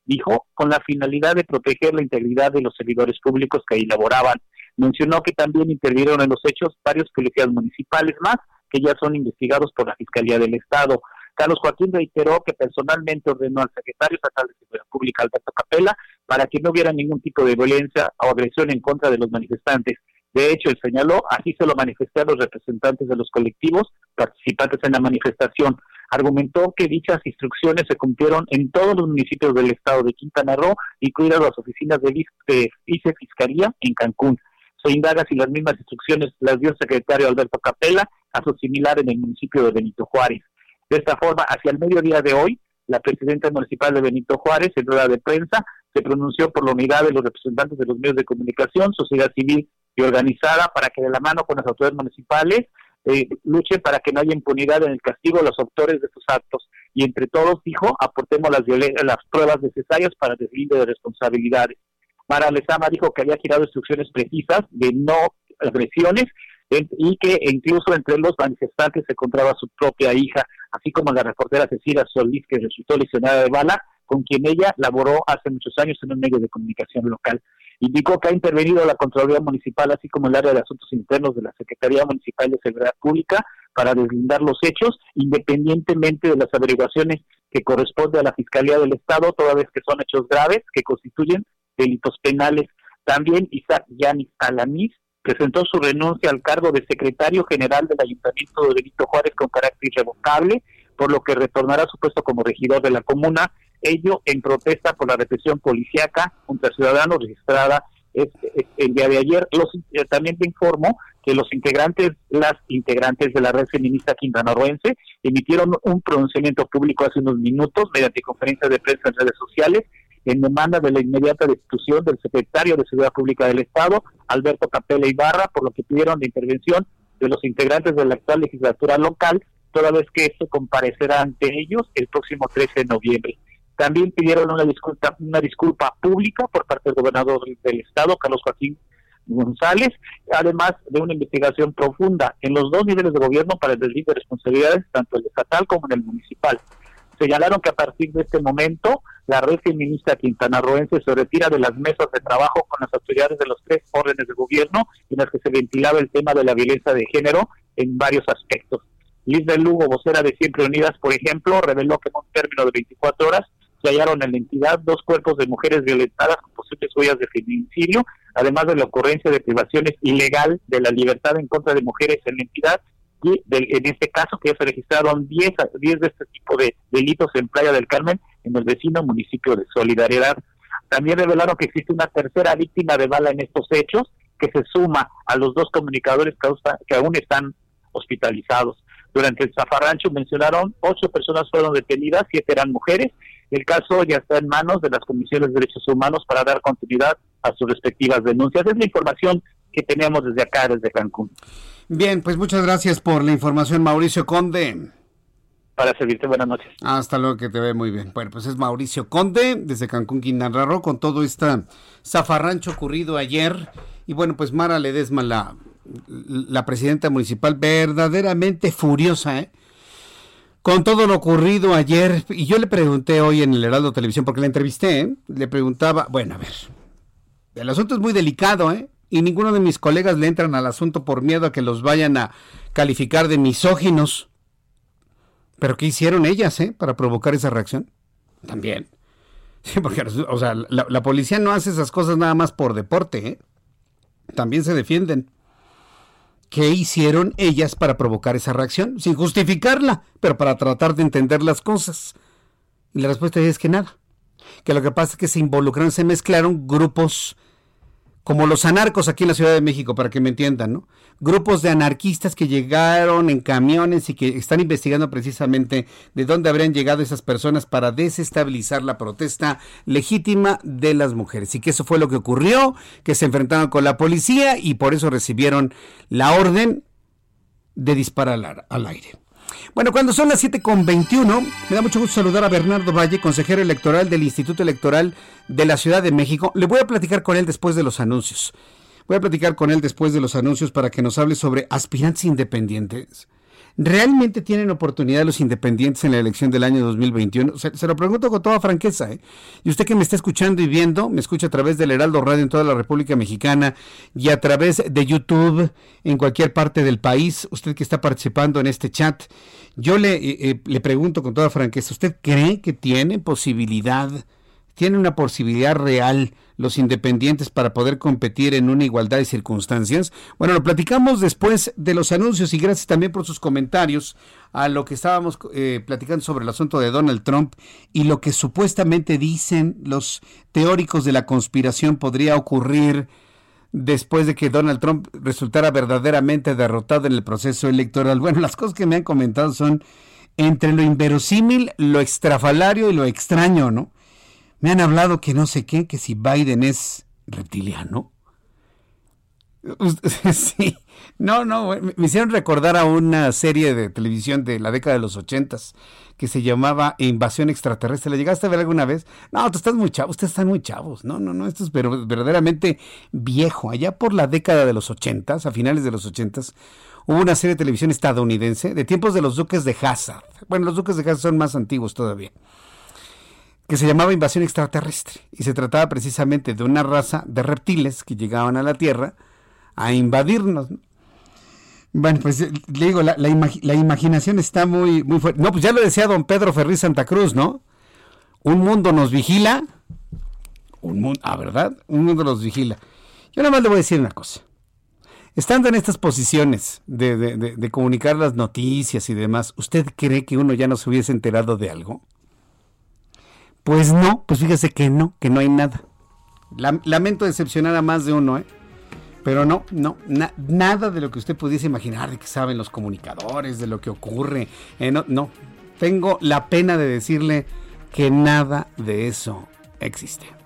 dijo, con la finalidad de proteger la integridad de los servidores públicos que ahí laboraban. Mencionó que también intervinieron en los hechos varios policías municipales más, que ya son investigados por la Fiscalía del Estado. Carlos Joaquín reiteró que personalmente ordenó al secretario estatal de Seguridad Pública, Alberto Capella, para que no hubiera ningún tipo de violencia o agresión en contra de los manifestantes. De hecho, él señaló, así se lo manifesté a los representantes de los colectivos participantes en la manifestación. Argumentó que dichas instrucciones se cumplieron en todos los municipios del estado de Quintana Roo, incluidas las oficinas de Vice Fiscalía en Cancún. Se indaga si las mismas instrucciones las dio el secretario Alberto Capella, a su similar en el municipio de Benito Juárez. De esta forma, hacia el mediodía de hoy, la presidenta municipal de Benito Juárez, en rueda de prensa, se pronunció por la unidad de los representantes de los medios de comunicación, sociedad civil y organizada para que de la mano con las autoridades municipales eh, luche para que no haya impunidad en el castigo a los autores de estos actos. Y entre todos, dijo, aportemos las, las pruebas necesarias para deslinde de responsabilidades. Mara Lezama dijo que había girado instrucciones precisas de no agresiones y que incluso entre los manifestantes se encontraba su propia hija, así como la reportera Cecilia Solís, que resultó lesionada de bala, con quien ella laboró hace muchos años en un medio de comunicación local. Indicó que ha intervenido la Contraloría Municipal, así como el área de Asuntos Internos de la Secretaría Municipal de Seguridad Pública, para deslindar los hechos, independientemente de las averiguaciones que corresponde a la Fiscalía del Estado, toda vez que son hechos graves que constituyen delitos penales. También Isaac Yanis Alanis presentó su renuncia al cargo de secretario general del Ayuntamiento de Benito Juárez con carácter irrevocable, por lo que retornará a su puesto como regidor de la comuna, ello en protesta por la represión policíaca contra ciudadanos registrada el día de ayer. Los, eh, también te informo que los integrantes, las integrantes de la red feminista quintanarroense emitieron un pronunciamiento público hace unos minutos mediante conferencia de prensa en redes sociales en demanda de la inmediata destitución del secretario de Seguridad Pública del Estado, Alberto Capella Ibarra, por lo que pidieron la intervención de los integrantes de la actual legislatura local, toda vez que esto comparecerá ante ellos el próximo 13 de noviembre. También pidieron una disculpa, una disculpa pública por parte del gobernador del Estado, Carlos Joaquín González, además de una investigación profunda en los dos niveles de gobierno para el desvío de responsabilidades, tanto el estatal como en el municipal. Señalaron que a partir de este momento la red feminista quintanarroense se retira de las mesas de trabajo con las autoridades de los tres órdenes de gobierno en las que se ventilaba el tema de la violencia de género en varios aspectos. Liz de Lugo, vocera de Siempre Unidas, por ejemplo, reveló que en un término de 24 horas se hallaron en la entidad dos cuerpos de mujeres violentadas con posibles huellas de feminicidio, además de la ocurrencia de privaciones ilegal de la libertad en contra de mujeres en la entidad y en este caso que se registraron 10, 10 de este tipo de delitos en Playa del Carmen en el vecino municipio de Solidaridad. También revelaron que existe una tercera víctima de bala en estos hechos que se suma a los dos comunicadores que aún están hospitalizados. Durante el zafarrancho mencionaron ocho personas fueron detenidas, siete eran mujeres. El caso ya está en manos de las comisiones de derechos humanos para dar continuidad a sus respectivas denuncias. Es la información que tenemos desde acá, desde Cancún. Bien, pues muchas gracias por la información, Mauricio Conde. Para servirte, buenas noches. Hasta luego, que te ve muy bien. Bueno, pues es Mauricio Conde, desde Cancún, Quintana Roo, con todo este zafarrancho ocurrido ayer. Y bueno, pues Mara Ledesma, la, la presidenta municipal, verdaderamente furiosa, ¿eh? Con todo lo ocurrido ayer, y yo le pregunté hoy en el Heraldo Televisión, porque la entrevisté, ¿eh? le preguntaba, bueno, a ver, el asunto es muy delicado, ¿eh? y ninguno de mis colegas le entran al asunto por miedo a que los vayan a calificar de misóginos. Pero ¿qué hicieron ellas, eh, para provocar esa reacción? También. Sí, porque, o sea, la, policía no hace esas cosas nada más por deporte, ¿eh? También se defienden. ¿Qué hicieron ellas para provocar esa reacción? Sin justificarla, pero para tratar de entender las cosas. Y la respuesta es que nada. Que lo que pasa es que se involucraron, se mezclaron grupos como los anarcos aquí en la Ciudad de México, para que me entiendan, ¿no? Grupos de anarquistas que llegaron en camiones y que están investigando precisamente de dónde habrían llegado esas personas para desestabilizar la protesta legítima de las mujeres. Y que eso fue lo que ocurrió, que se enfrentaron con la policía y por eso recibieron la orden de disparar al, aire. Bueno, cuando son las 7 con 21, me da mucho gusto saludar a Bernardo Valle, consejero electoral del Instituto Electoral de la Ciudad de México. Le voy a platicar con él después de los anuncios. Voy a platicar con él después de los anuncios para que nos hable sobre aspirantes independientes. ¿Realmente tienen oportunidad los independientes en la elección del año 2021? Se, lo pregunto con toda franqueza. ¿eh? Y usted que me está escuchando y viendo, me escucha a través del Heraldo Radio en toda la República Mexicana y a través de YouTube en cualquier parte del país, usted que está participando en este chat, yo le, eh, eh, le pregunto con toda franqueza, ¿usted cree que tiene posibilidad, tiene una posibilidad real los independientes para poder competir en una igualdad de circunstancias? Bueno, lo platicamos después de los anuncios y gracias también por sus comentarios a lo que estábamos eh, platicando sobre el asunto de Donald Trump y lo que supuestamente dicen los teóricos de la conspiración podría ocurrir después de que Donald Trump resultara verdaderamente derrotado en el proceso electoral. Bueno, las cosas que me han comentado son entre lo inverosímil, lo extrafalario y lo extraño, ¿no? Me han hablado que no sé qué, que si Biden es reptiliano. Sí, no, no, me hicieron recordar a una serie de televisión de la década de los ochentas que se llamaba Invasión Extraterrestre. ¿La llegaste a ver alguna vez? No, tú estás muy chavo, ustedes están muy chavos. No, no, no, esto es verdaderamente viejo. Allá por la década de los ochentas, a finales de los ochentas, hubo una serie de televisión estadounidense de tiempos de los duques de Hazard. Bueno, los duques de Hazard son más antiguos todavía que se llamaba invasión extraterrestre y se trataba precisamente de una raza de reptiles que llegaban a la Tierra a invadirnos. Bueno, pues le digo, la, imaginación está muy, muy fuerte. No, pues ya lo decía don Pedro Ferri Santa Cruz, ¿no? Un mundo nos vigila. Un mundo, ah, ¿verdad? Un mundo nos vigila. Yo nada más le voy a decir una cosa. Estando en estas posiciones de, de comunicar las noticias y demás, ¿usted cree que uno ya no se hubiese enterado de algo? Pues no, pues fíjese que no, que no hay nada. Lamento decepcionar a más de uno, ¿eh? Pero no, no, nada de lo que usted pudiese imaginar, de que saben los comunicadores, de lo que ocurre. Eh, no, no, tengo la pena de decirle que nada de eso existe.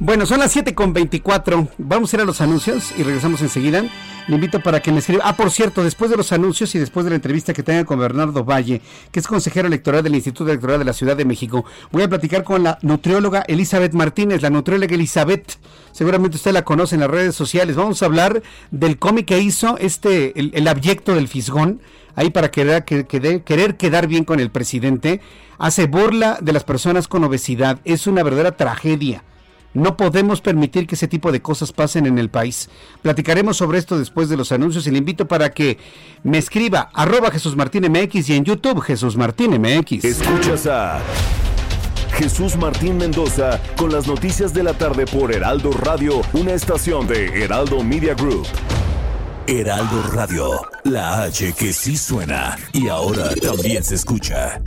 Bueno, son las 7.24. Vamos a ir a los anuncios y regresamos enseguida. Le invito para que me escriba. Ah, por cierto, después de los anuncios y después de la entrevista que tenga con Bernardo Valle, que es consejero electoral del Instituto Electoral de la Ciudad de México, voy a platicar con la nutrióloga Elizabeth Martínez, la nutrióloga Elizabeth. Seguramente usted la conoce en las redes sociales. Vamos a hablar del cómic que hizo este, el, abyecto del fisgón, ahí para querer, querer quedar bien con el presidente. Hace burla de las personas con obesidad. Es una verdadera tragedia no podemos permitir que ese tipo de cosas pasen en el país. Platicaremos sobre esto después de los anuncios y le invito para que me escriba arroba Jesús Martín MX y en YouTube Jesús Martín MX. Escuchas a Jesús Martín Mendoza con las noticias de la tarde por Heraldo Radio, una estación de Heraldo Media Group. Heraldo Radio, la H que sí suena y ahora también se escucha.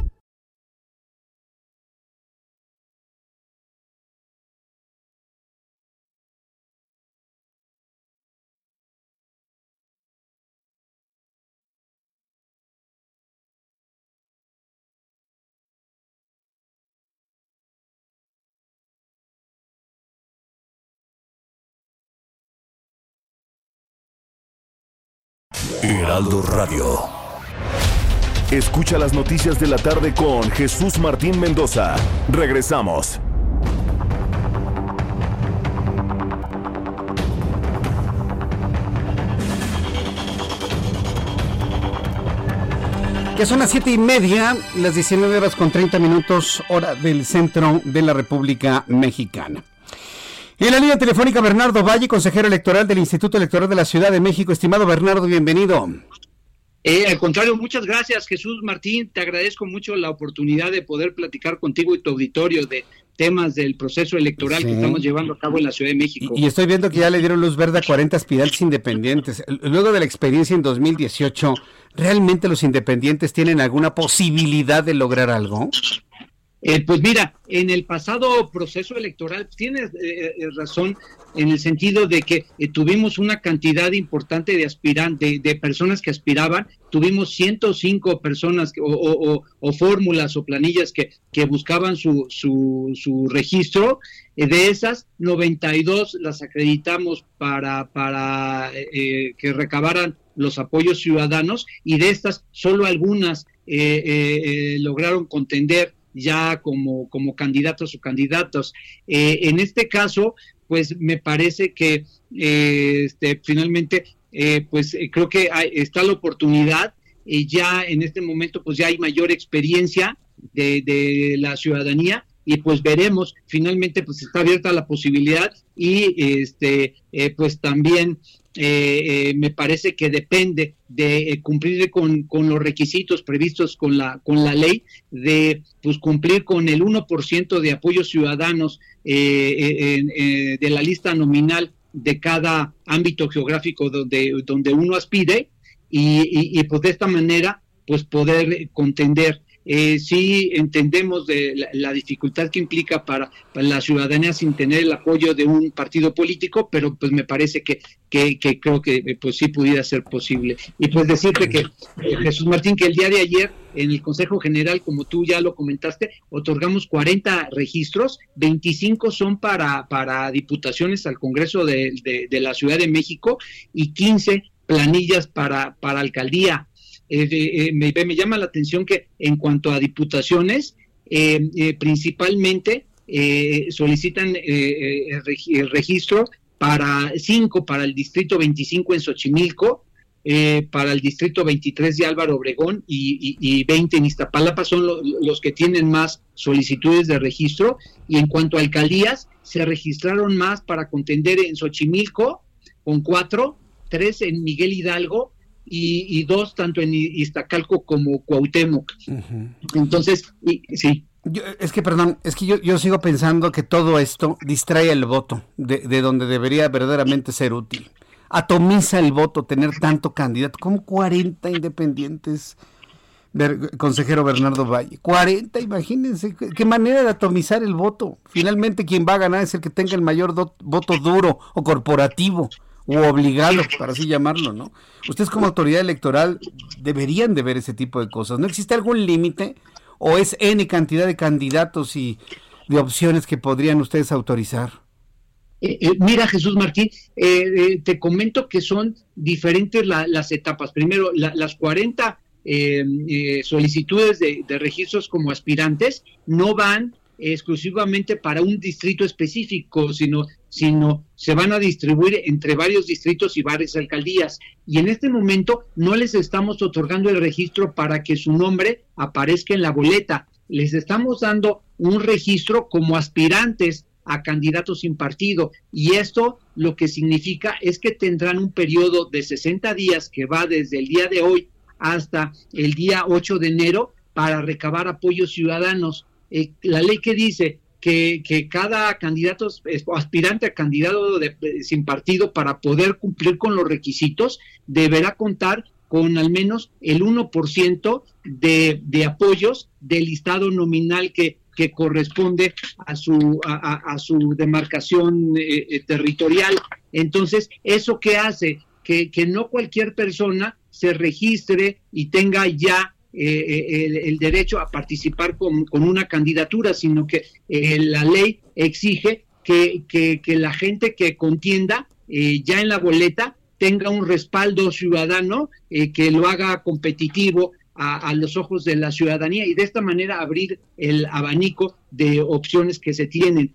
Heraldo Radio. Escucha las noticias de la tarde con Jesús Martín Mendoza. Regresamos. Ya son las siete y media, las 19 horas con 30 minutos, hora del centro de la República Mexicana. En la línea telefónica, Bernardo Valle, consejero electoral del Instituto Electoral de la Ciudad de México. Estimado Bernardo, bienvenido. Eh, al contrario, muchas gracias, Jesús Martín. Te agradezco mucho la oportunidad de poder platicar contigo y tu auditorio de temas del proceso electoral que estamos llevando a cabo en la Ciudad de México. Y, estoy viendo que ya le dieron luz verde a 40 aspirantes independientes. Luego de la experiencia en 2018, ¿realmente los independientes tienen alguna posibilidad de lograr algo? Eh, pues mira, en el pasado proceso electoral tienes eh, eh, razón en el sentido de que tuvimos una cantidad importante de aspirantes, de, personas que aspiraban, tuvimos 105 personas o, fórmulas o planillas que, que buscaban su, su, su registro, de esas 92 las acreditamos para, para que recabaran los apoyos ciudadanos y de estas solo algunas lograron contender ya como, como candidatos o candidatos. en este caso, pues me parece que este, finalmente, pues creo que está la oportunidad y ya en este momento pues ya hay mayor experiencia de, la ciudadanía y pues veremos, finalmente pues está abierta la posibilidad y este eh, pues también eh, eh, me parece que depende de cumplir con, con, los requisitos previstos con la con la ley de pues cumplir con el 1% de apoyos ciudadanos de la lista nominal de cada ámbito geográfico donde, donde uno aspire y, y, pues de esta manera pues poder contender eh, sí entendemos de la, dificultad que implica para, la ciudadanía sin tener el apoyo de un partido político, pero pues me parece que, que, creo que eh, pues sí pudiera ser posible. Y pues decirte que eh, Jesús Martín, que el día de ayer en el Consejo General, como tú ya lo comentaste, otorgamos 40 registros, 25 son para, para diputaciones al Congreso de, de la Ciudad de México y 15 planillas para, para alcaldía. Eh, eh, me, llama la atención que en cuanto a diputaciones, eh, principalmente solicitan el registro para cinco para el distrito 25 en Xochimilco, para el distrito 23 de Álvaro Obregón y, y, 20 en Iztapalapa son los que tienen más solicitudes de registro. Y en cuanto a alcaldías, se registraron más para contender en Xochimilco con cuatro, tres en Miguel Hidalgo y, dos tanto en Iztacalco como Cuauhtémoc. Entonces, sí. es que, perdón, es que yo, yo, sigo pensando que todo esto distrae el voto de, de, donde debería verdaderamente ser útil. Atomiza el voto tener tanto candidato, como 40 independientes, consejero Bernardo Valle. 40, imagínense, qué manera de atomizar el voto. Finalmente quien va a ganar es el que tenga el mayor voto duro o corporativo o obligado, para así llamarlo, ¿no? Ustedes como autoridad electoral deberían de ver ese tipo de cosas. ¿No existe algún límite o es N cantidad de candidatos y de opciones que podrían ustedes autorizar? Eh, eh, mira, Jesús Martín, eh, te comento que son diferentes las etapas. Primero, las 40 solicitudes de, de registros como aspirantes no van exclusivamente para un distrito específico, sino, sino se van a distribuir entre varios distritos y varias alcaldías. Y en este momento no les estamos otorgando el registro para que su nombre aparezca en la boleta. Les estamos dando un registro como aspirantes a candidatos sin partido. Y esto lo que significa es que tendrán un periodo de 60 días que va desde el día de hoy hasta el día 8 de enero para recabar apoyos ciudadanos. Eh, la ley que dice que, cada candidato aspirante a candidato sin partido para poder cumplir con los requisitos deberá contar con al menos el 1% de, de apoyos del listado nominal que, que corresponde a su, a, su demarcación eh, eh, territorial. Entonces, ¿eso qué hace? Que, que no cualquier persona se registre y tenga ya eh, el, derecho a participar con, una candidatura, sino que eh, la ley exige que, la gente que contienda eh, ya en la boleta tenga un respaldo ciudadano que lo haga competitivo a, los ojos de la ciudadanía y de esta manera abrir el abanico de opciones que se tienen.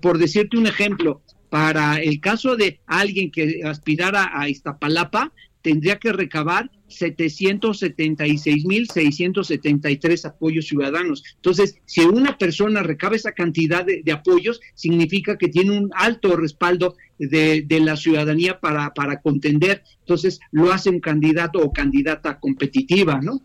por decirte un ejemplo, para el caso de alguien que aspirara a Iztapalapa, tendría que recabar 776.673 apoyos ciudadanos. Entonces, si una persona recaba esa cantidad de, apoyos, significa que tiene un alto respaldo de, la ciudadanía para, contender. Entonces, lo hace un candidato o candidata competitiva, ¿no?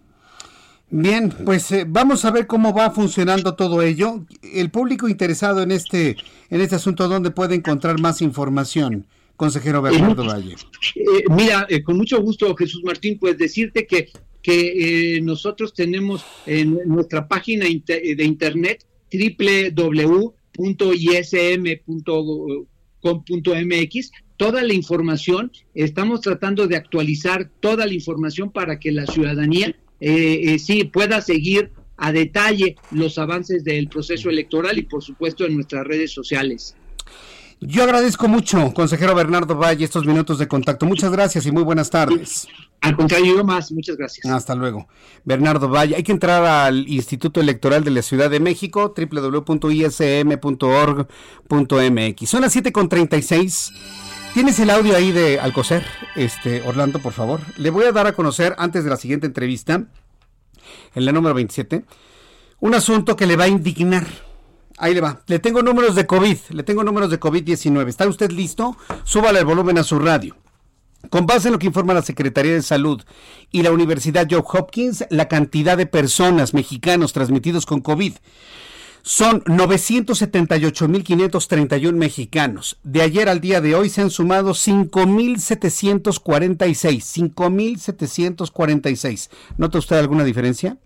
Bien, pues eh, vamos a ver cómo va funcionando todo ello. El público interesado en este, en este asunto, ¿dónde puede encontrar más información? Consejero Bernardo Valle. Eh, mira, eh, con mucho gusto, Jesús Martín, pues decirte que, que eh, nosotros tenemos en nuestra página de internet www.ism.com.mx toda la información. Estamos tratando de actualizar toda la información para que la ciudadanía sí pueda seguir a detalle los avances del proceso electoral y por supuesto en nuestras redes sociales. Yo agradezco mucho, consejero Bernardo Valle, estos minutos de contacto. Muchas gracias y muy buenas tardes. Al contrario, yo más, muchas gracias. Hasta luego. Bernardo Valle, hay que entrar al Instituto Electoral de la Ciudad de México, www.ism.org.mx. Son las 7.36. ¿Tienes el audio ahí de Alcocer? Este, Orlando, por favor. Le voy a dar a conocer, antes de la siguiente entrevista, en la número 27, un asunto que le va a indignar. Ahí le va. Le tengo números de COVID. Le tengo números de COVID-19. ¿Está usted listo? Súbale el volumen a su radio. Con base en lo que informa la Secretaría de Salud y la Universidad Johns Hopkins, la cantidad de personas mexicanos transmitidos con COVID son 978.531 mexicanos. De ayer al día de hoy se han sumado 5.746. 5.746. ¿Nota usted alguna diferencia?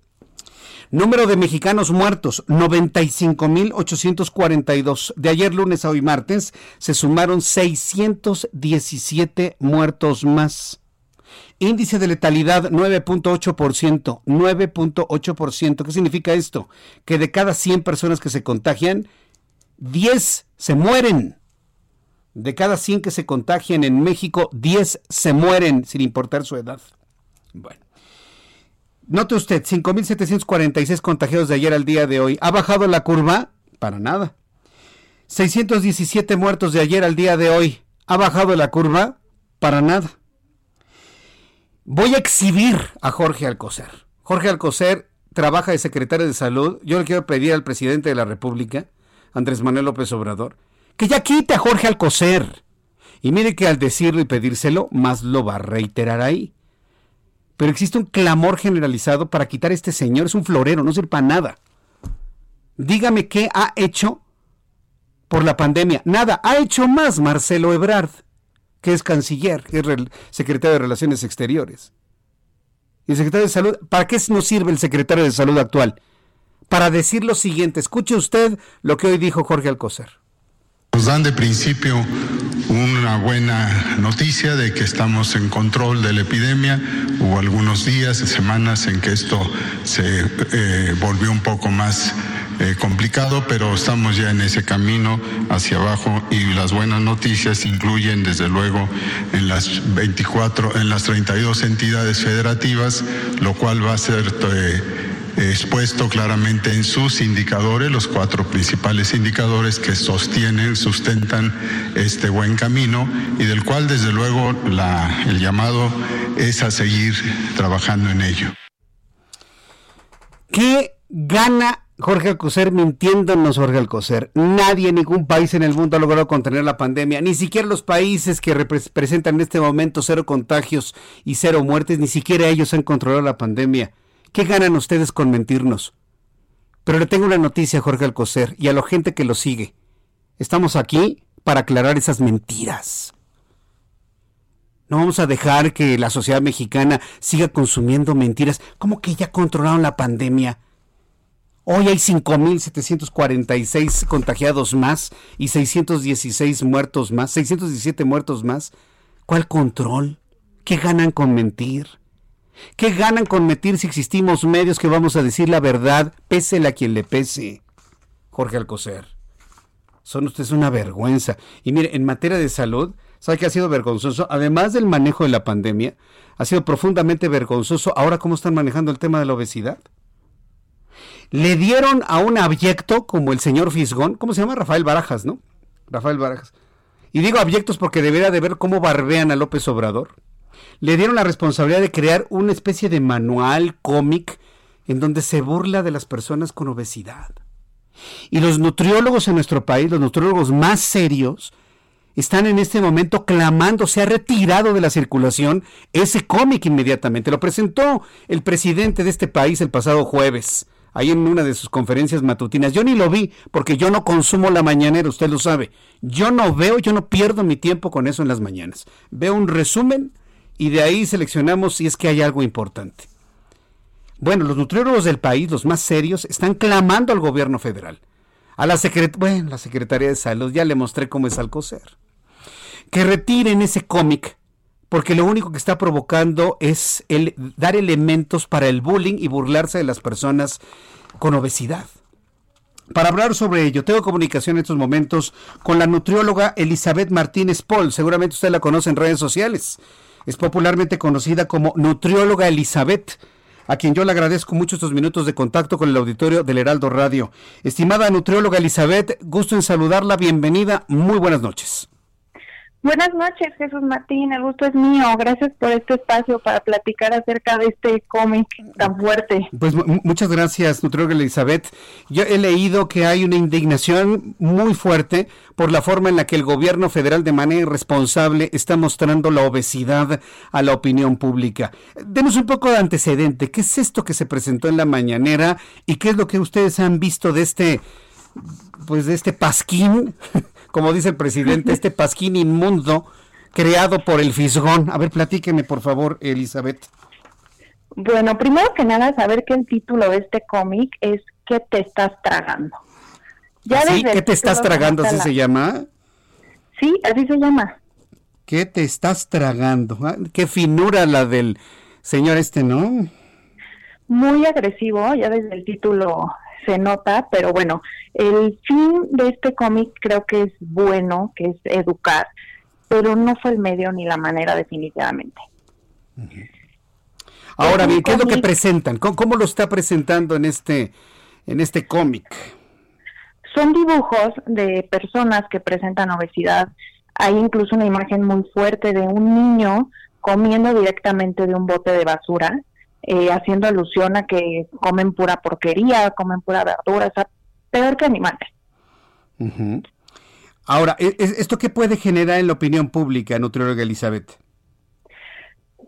Número de mexicanos muertos, 95.842. De ayer lunes a hoy martes se sumaron 617 muertos más. Índice de letalidad 9.8%, 9.8%. ¿Qué significa esto? Que de cada 100 personas que se contagian, 10 se mueren. De cada 100 que se contagian en México, 10 se mueren sin importar su edad. Bueno. Note usted, 5.746 contagiados de ayer al día de hoy. ¿Ha bajado la curva? Para nada. 617 muertos de ayer al día de hoy. ¿Ha bajado la curva? Para nada. Voy a exhibir a Jorge Alcocer. Jorge Alcocer trabaja de secretario de salud. Yo le quiero pedir al presidente de la República, Andrés Manuel López Obrador, que ya quite a Jorge Alcocer. Y mire que al decirlo y pedírselo, más lo va a reiterar ahí pero existe un clamor generalizado para quitar a este señor. Es un florero, no sirve para nada. Dígame qué ha hecho por la pandemia. Nada, ha hecho más Marcelo Ebrard, que es canciller, que es secretario de Relaciones Exteriores. Y secretario de Salud, ¿para qué nos sirve el secretario de Salud actual? Para decir lo siguiente, escuche usted lo que hoy dijo Jorge Alcocer. Nos dan de principio una buena noticia de que estamos en control de la epidemia. Hubo algunos días, semanas en que esto se eh, volvió un poco más eh, complicado, pero estamos ya en ese camino hacia abajo y las buenas noticias incluyen desde luego en las 24, en las 32 entidades federativas, lo cual va a ser... Eh, expuesto claramente en sus indicadores, los cuatro principales indicadores que sostienen, sustentan este buen camino y del cual desde luego el llamado es a seguir trabajando en ello. ¿Qué gana Jorge Alcocer mintiéndonos, Jorge Alcocer. Nadie, ningún país en el mundo ha logrado contener la pandemia. Ni siquiera los países que representan en este momento cero contagios y cero muertes, ni siquiera ellos han controlado la pandemia. ¿Qué ganan ustedes con mentirnos? Pero le tengo una noticia a Jorge Alcocer y a la gente que lo sigue. Estamos aquí para aclarar esas mentiras. No vamos a dejar que la sociedad mexicana siga consumiendo mentiras. ¿Cómo que ya controlaron la pandemia? Hoy hay 5.746 contagiados más y 616 muertos más, 617 muertos más. ¿Cuál control? ¿Qué ganan con mentir? ¿Qué ganan con metir si existimos medios que vamos a decir la verdad, pésele a quien le pese? Jorge Alcocer. Son ustedes una vergüenza. Y mire, en materia de salud, ¿sabe qué ha sido vergonzoso? Además del manejo de la pandemia, ha sido profundamente vergonzoso ahora cómo están manejando el tema de la obesidad. Le dieron a un abyecto como el señor Fisgón, ¿cómo se llama? Rafael Barajas, ¿no? Rafael Barajas. Y digo abyectos porque debería de ver cómo barbean a López Obrador le dieron la responsabilidad de crear una especie de manual cómic en donde se burla de las personas con obesidad. Y los nutriólogos en nuestro país, los nutriólogos más serios, están en este momento clamando, se ha retirado de la circulación ese cómic inmediatamente. Lo presentó el presidente de este país el pasado jueves, ahí en una de sus conferencias matutinas. Yo ni lo vi porque yo no consumo la mañanera, usted lo sabe. Yo no veo, yo no pierdo mi tiempo con eso en las mañanas. Veo un resumen y de ahí seleccionamos si es que hay algo importante. Bueno, los nutriólogos del país, los más serios, están clamando al gobierno federal. A la, bueno, la Secretaría de Salud, ya le mostré cómo es Alcocer. Que retiren ese cómic, porque lo único que está provocando es dar elementos para el bullying y burlarse de las personas con obesidad. Para hablar sobre ello, tengo comunicación en estos momentos con la nutrióloga Elizabeth Martínez Paul. Seguramente usted la conoce en redes sociales. Es popularmente conocida como nutrióloga Elizabeth, a quien yo le agradezco mucho estos minutos de contacto con el auditorio del Heraldo Radio. Estimada nutrióloga Elizabeth, gusto en saludarla. Bienvenida. Muy buenas noches. Buenas noches, Jesús Martín. El gusto es mío. Gracias por este espacio para platicar acerca de este cómic tan fuerte. Pues muchas gracias, nutrióloga Elizabeth. Yo he leído que hay una indignación muy fuerte por la forma en la que el gobierno federal de manera irresponsable está mostrando la obesidad a la opinión pública. Denos un poco de antecedente. ¿Qué es esto que se presentó en la mañanera y qué es lo que ustedes han visto de este pues de este pasquín como dice el presidente, este pasquín inmundo creado por el Fisgón. A ver, platíqueme, por favor, Elizabeth. Bueno, primero que nada, saber que el título de este cómic es ¿Qué te estás tragando? Ya ¿Sí? ¿Qué te estás tragando? ¿Así se llama? Sí, así se llama. ¿Qué te estás tragando? Ah, qué finura la del señor este, ¿no? Muy agresivo, ya desde el título se nota, pero bueno, el fin de este cómic creo que es bueno, que es educar, pero no fue el medio ni la manera definitivamente. Ahora bien, ¿qué es lo que presentan? ¿Cómo, lo está presentando en este, en este cómic? Son dibujos de personas que presentan obesidad. Hay incluso una imagen muy fuerte de un niño comiendo directamente de un bote de basura eh, haciendo alusión a que comen pura porquería, comen pura verdura, o sea, peor que animales. Ahora, ¿e-, ¿esto qué puede generar en la opinión pública, nutrióloga Elizabeth?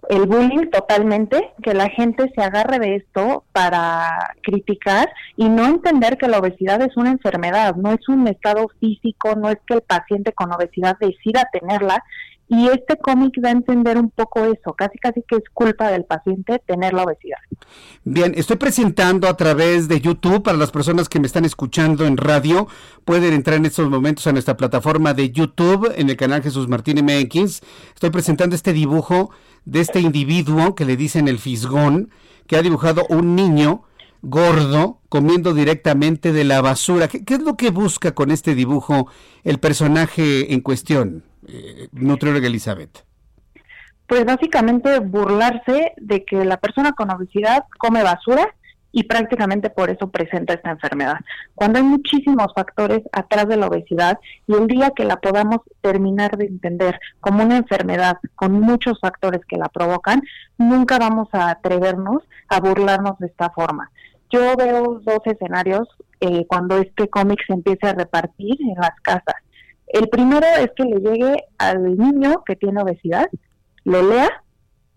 el bullying totalmente, que la gente se agarre de esto para criticar y no entender que la obesidad es una enfermedad, no es un estado físico, no es que el paciente con obesidad decida tenerla y este cómic da a entender un poco eso, casi casi que es culpa del paciente tener la obesidad. Bien, estoy presentando a través de YouTube, para las personas que me están escuchando en radio, pueden entrar en estos momentos a nuestra plataforma de YouTube, en el canal Jesús Martín MX. Estoy presentando este dibujo de este individuo que le dicen el fisgón, que ha dibujado un niño gordo comiendo directamente de la basura. ¿Qué, ¿Qué, es lo que busca con este dibujo el personaje en cuestión? Eh, nutrióloga Elizabeth? Pues básicamente burlarse de que la persona con obesidad come basura y prácticamente por eso presenta esta enfermedad. Cuando hay muchísimos factores atrás de la obesidad y el día que la podamos terminar de entender como una enfermedad con muchos factores que la provocan, nunca vamos a atrevernos a burlarnos de esta forma. Yo veo dos escenarios eh, cuando este cómic se empiece a repartir en las casas. El primero es que le llegue al niño que tiene obesidad, lo lea,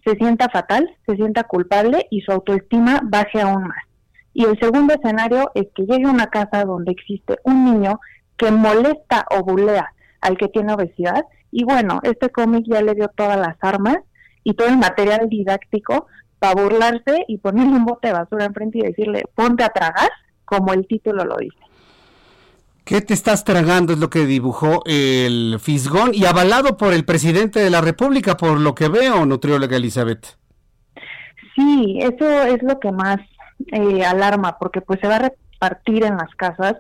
se sienta fatal, se sienta culpable y su autoestima baje aún más. Y el segundo escenario es que llegue a una casa donde existe un niño que molesta o bulea al que tiene obesidad. Y bueno, este cómic ya le dio todas las armas y todo el material didáctico para burlarse y ponerle un bote de basura enfrente y decirle, ponte a tragar, como el título lo dice. ¿Qué te estás tragando? Es lo que dibujó el Fisgón y avalado por el presidente de la República, por lo que veo, nutrióloga Elizabeth. Sí, eso es lo que más eh, alarma, porque pues se va a repartir en las casas.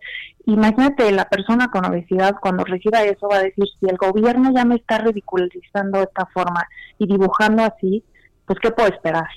Imagínate, la persona con obesidad cuando reciba eso va a decir, si el gobierno ya me está ridiculizando de esta forma y dibujando así, pues ¿qué puedo esperar?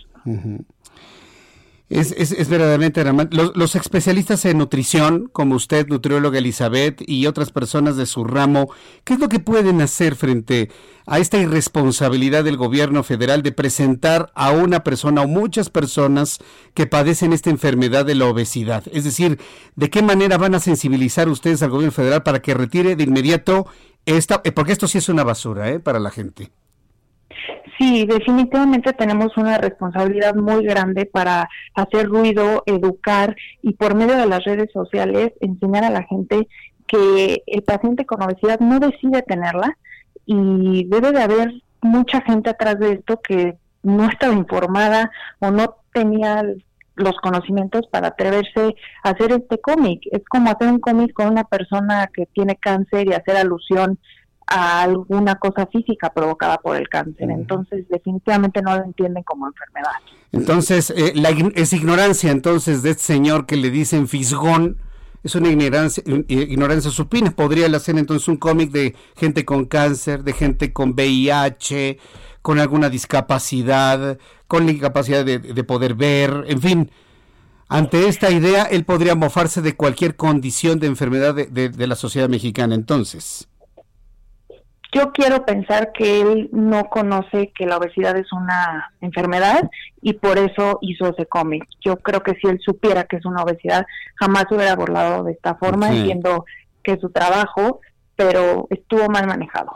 Es, es, es, verdaderamente los, los, especialistas en nutrición, como usted, nutrióloga Elizabeth, y otras personas de su ramo, ¿qué es lo que pueden hacer frente a esta irresponsabilidad del gobierno federal de presentar a una persona o muchas personas que padecen esta enfermedad de la obesidad? Es decir, ¿de qué manera van a sensibilizar ustedes al gobierno federal para que retire de inmediato esta, porque esto sí es una basura ¿eh? para la gente? Sí, definitivamente tenemos una responsabilidad muy grande para hacer ruido, educar y por medio de las redes sociales enseñar a la gente que el paciente con obesidad no decide tenerla y debe de haber mucha gente atrás de esto que no estaba informada o no tenía los conocimientos para atreverse a hacer este cómic. Es como hacer un cómic con una persona que tiene cáncer y hacer alusión a alguna cosa física provocada por el cáncer. Entonces, definitivamente no lo entienden como enfermedad. Entonces, eh, la, es ignorancia entonces de este señor que le dicen fisgón, es una ignorancia, ignorancia supina. Podría hacer entonces un cómic de gente con cáncer, de gente con VIH, con alguna discapacidad, con la incapacidad de, poder ver, en fin. Ante esta idea, él podría mofarse de cualquier condición de enfermedad de la sociedad mexicana. Entonces, yo quiero pensar que él no conoce que la obesidad es una enfermedad y por eso hizo ese cómic. Yo creo que si él supiera que es una obesidad, jamás hubiera abordado de esta forma, entiendo que es su trabajo, pero estuvo mal manejado.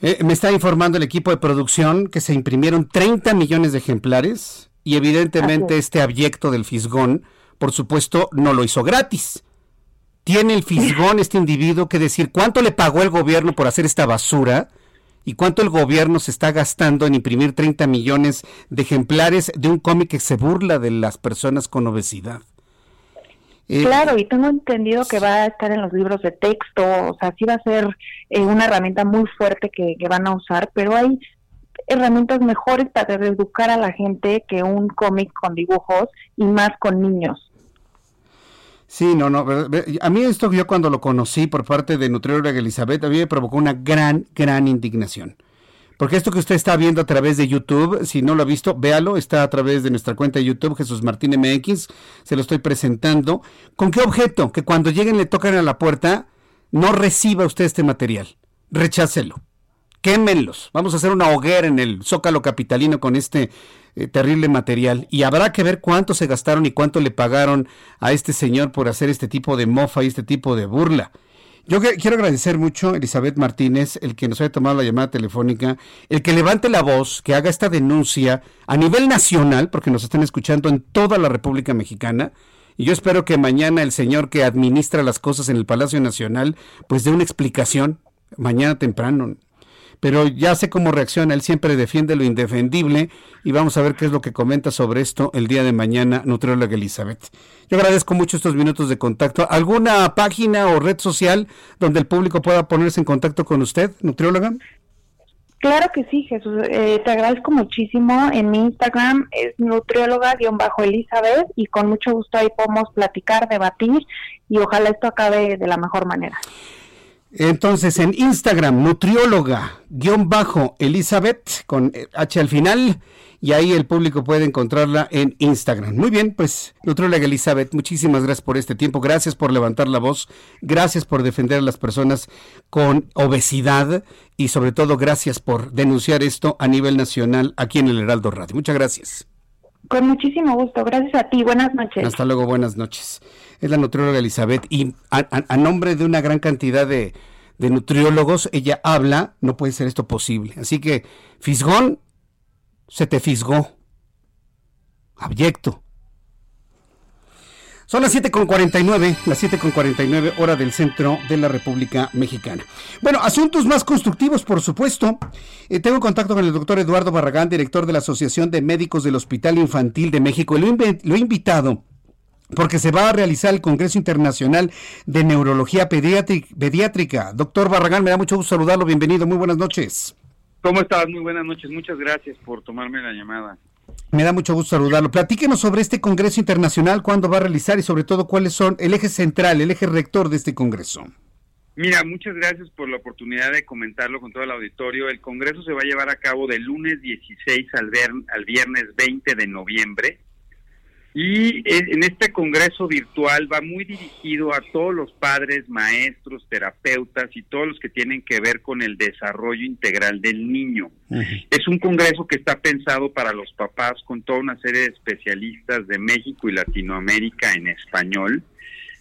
Eh, me está informando el equipo de producción que se imprimieron 30 millones de ejemplares y evidentemente este abyecto del Fisgón, por supuesto, no lo hizo gratis tiene el fisgón este individuo que decir cuánto le pagó el gobierno por hacer esta basura y cuánto el gobierno se está gastando en imprimir 30 millones de ejemplares de un cómic que se burla de las personas con obesidad. Eh, claro, y tengo entendido que va a estar en los libros de texto, o sea, sí va a ser eh, una herramienta muy fuerte que, que van a usar, pero hay herramientas mejores para educar a la gente que un cómic con dibujos y más con niños. Sí, no, no. A mí esto yo cuando lo conocí por parte de nutrióloga Elizabeth, a mí me provocó una gran, gran indignación. Porque esto que usted está viendo a través de YouTube, si no lo ha visto, véalo, está a través de nuestra cuenta de YouTube, Jesús Martín MX, se lo estoy presentando. ¿Con qué objeto? Que cuando lleguen le tocan a la puerta, no reciba usted este material, rechácelo quémenlos. Vamos a hacer una hoguera en el zócalo capitalino con este eh, terrible material. Y habrá que ver cuánto se gastaron y cuánto le pagaron a este señor por hacer este tipo de mofa y este tipo de burla. Yo quiero agradecer mucho a Elizabeth Martínez, el que nos haya tomado la llamada telefónica, el que levante la voz, que haga esta denuncia a nivel nacional, porque nos están escuchando en toda la República Mexicana. Y yo espero que mañana el señor que administra las cosas en el Palacio Nacional, pues dé una explicación, mañana temprano pero ya sé cómo reacciona, él siempre defiende lo indefendible y vamos a ver qué es lo que comenta sobre esto el día de mañana, nutrióloga Elizabeth. Yo agradezco mucho estos minutos de contacto. ¿Alguna página o red social donde el público pueda ponerse en contacto con usted, nutrióloga? Claro que sí, Jesús. Eh, te agradezco muchísimo. En mi Instagram es nutrióloga-elizabeth y con mucho gusto ahí podemos platicar, debatir y ojalá esto acabe de la mejor manera. Entonces, en Instagram, nutrióloga-elizabeth, con H al final, y ahí el público puede encontrarla en Instagram. Muy bien, pues, nutrióloga Elizabeth, muchísimas gracias por este tiempo, gracias por levantar la voz, gracias por defender a las personas con obesidad y sobre todo gracias por denunciar esto a nivel nacional aquí en el Heraldo Radio. Muchas gracias. Con muchísimo gusto, gracias a ti, buenas noches. Hasta luego, buenas noches es la nutrióloga Elizabeth, y a, nombre de una gran cantidad de, nutriólogos, ella habla, no puede ser esto posible. Así que, fisgón, se te fisgó. Abyecto. Son las 7.49, las 7.49 hora del centro de la República Mexicana. Bueno, asuntos más constructivos, por supuesto. Eh, tengo contacto con el doctor Eduardo Barragán, director de la Asociación de Médicos del Hospital Infantil de México. Lo he invitado porque se va a realizar el Congreso Internacional de Neurología Pediátrica. Doctor Barragán, me da mucho gusto saludarlo. Bienvenido, muy buenas noches. ¿Cómo estás? Muy buenas noches. Muchas gracias por tomarme la llamada. Me da mucho gusto saludarlo. Platíquenos sobre este Congreso Internacional, cuándo va a realizar y sobre todo cuáles son el eje central, el eje rector de este Congreso. Mira, muchas gracias por la oportunidad de comentarlo con todo el auditorio. El Congreso se va a llevar a cabo del lunes 16 al, al viernes 20 de noviembre y en este congreso virtual va muy dirigido a todos los padres, maestros, terapeutas y todos los que tienen que ver con el desarrollo integral del niño. Es un congreso que está pensado para los papás con toda una serie de especialistas de México y Latinoamérica en español.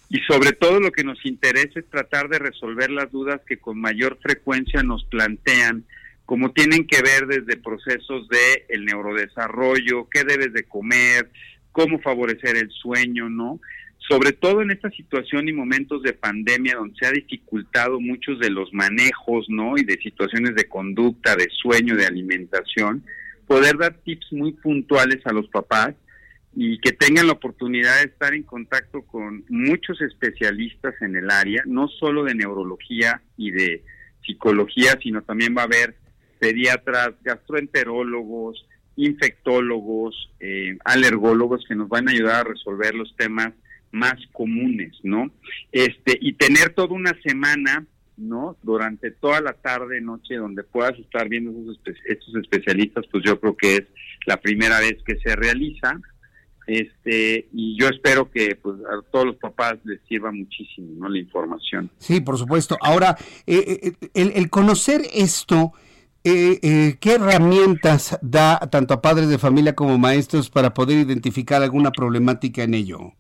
Y sobre todo lo que nos interesa es tratar de resolver las dudas que con mayor frecuencia nos plantean como tienen que ver desde procesos de el neurodesarrollo, qué debes de comer, cómo favorecer el sueño, ¿no? Sobre todo en esta situación y momentos de pandemia donde se ha dificultado muchos de los manejos, ¿no? Y de situaciones de conducta, de sueño, de alimentación, poder dar tips muy puntuales a los papás y que tengan la oportunidad de estar en contacto con muchos especialistas en el área, no solo de neurología y de psicología, sino también va a haber pediatras, gastroenterólogos, infectólogos, eh, alergólogos que nos van a ayudar a resolver los temas más comunes, ¿no? Este, y tener toda una semana, ¿no? Durante toda la tarde, noche, donde puedas estar viendo esos estos especialistas, pues yo creo que es la primera vez que se realiza. Este, y yo espero que pues, a todos los papás les sirva muchísimo, ¿no? La información. Sí, por supuesto. Ahora, eh, eh, el, el conocer esto, eh, eh, ¿qué herramientas da tanto a padres de familia como maestros para poder identificar alguna problemática en ello?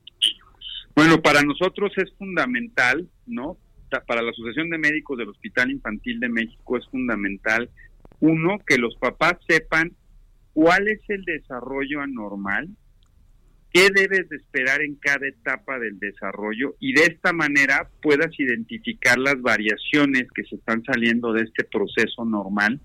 Bueno, para nosotros es fundamental, ¿no? Para la Asociación de Médicos del Hospital Infantil de México es fundamental, uno, que los papás sepan cuál es el desarrollo anormal, qué debes de esperar en cada etapa del desarrollo y de esta manera puedas identificar las variaciones que se están saliendo de este proceso normal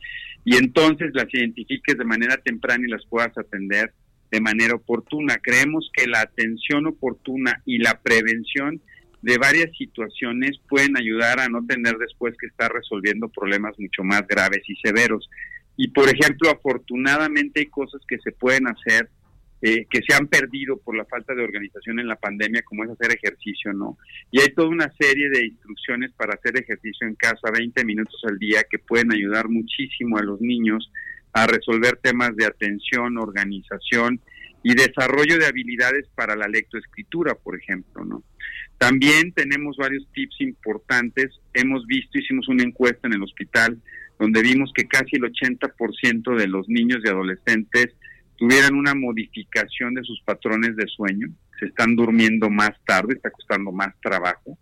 y entonces las identifiques de manera temprana y las puedas atender de manera oportuna. Creemos que la atención oportuna y la prevención de varias situaciones pueden ayudar a no tener después que estar resolviendo problemas mucho más graves y severos. Y por ejemplo, afortunadamente hay cosas que se pueden hacer eh, que se han perdido por la falta de organización en la pandemia, como es hacer ejercicio, ¿no? Y hay toda una serie de instrucciones para hacer ejercicio en casa, 20 minutos al día, que pueden ayudar muchísimo a los niños a resolver temas de atención, organización y desarrollo de habilidades para la lectoescritura, por ejemplo, ¿no? También tenemos varios tips importantes. Hemos visto, hicimos una encuesta en el hospital donde vimos que casi el 80% de los niños y adolescentes tuvieran una modificación de sus patrones de sueño, se están durmiendo más tarde, está costando más trabajo.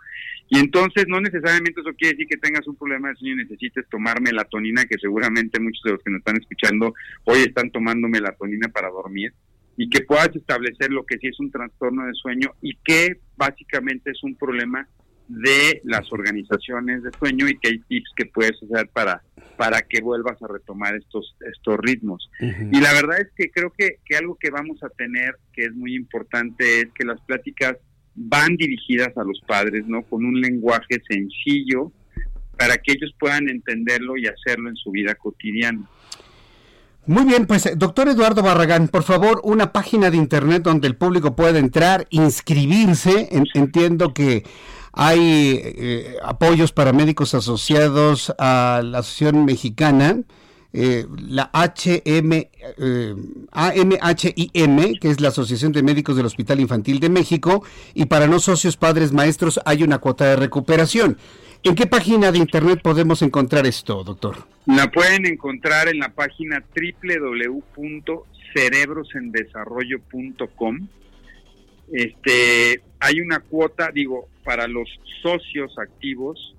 Y entonces no necesariamente eso quiere decir que tengas un problema de sueño y necesites tomar melatonina, que seguramente muchos de los que nos están escuchando hoy están tomando melatonina para dormir, y que puedas establecer lo que sí es un trastorno de sueño y que básicamente es un problema de las organizaciones de sueño y que hay tips que puedes hacer para, para que vuelvas a retomar estos, estos ritmos. Y la verdad es que creo que, que algo que vamos a tener que es muy importante es que las pláticas van dirigidas a los padres, ¿no? Con un lenguaje sencillo para que ellos puedan entenderlo y hacerlo en su vida cotidiana. Muy bien, pues doctor Eduardo Barragán, por favor, una página de internet donde el público pueda entrar, inscribirse. entiendo que hay eh, apoyos para médicos asociados a la Asociación Mexicana, eh, la HM, eh, AMHIM, que es la Asociación de Médicos del Hospital Infantil de México, y para no socios, padres, maestros, hay una cuota de recuperación. ¿En qué página de internet podemos encontrar esto, doctor? La pueden encontrar en la página www.cerebrosendesarrollo.com. Este, hay una cuota, digo, para los socios activos,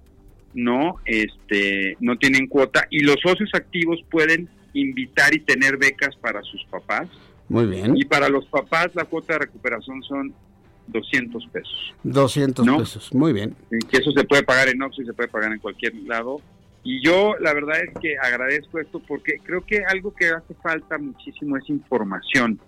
no, este, no tienen cuota y los socios activos pueden invitar y tener becas para sus papás. Muy bien. Y para los papás la cuota de recuperación son 200 pesos. 200 pesos, muy bien. Que eso se puede pagar en Oxxo y se puede pagar en cualquier lado. Y yo la verdad es que agradezco esto porque creo que algo que hace falta muchísimo es información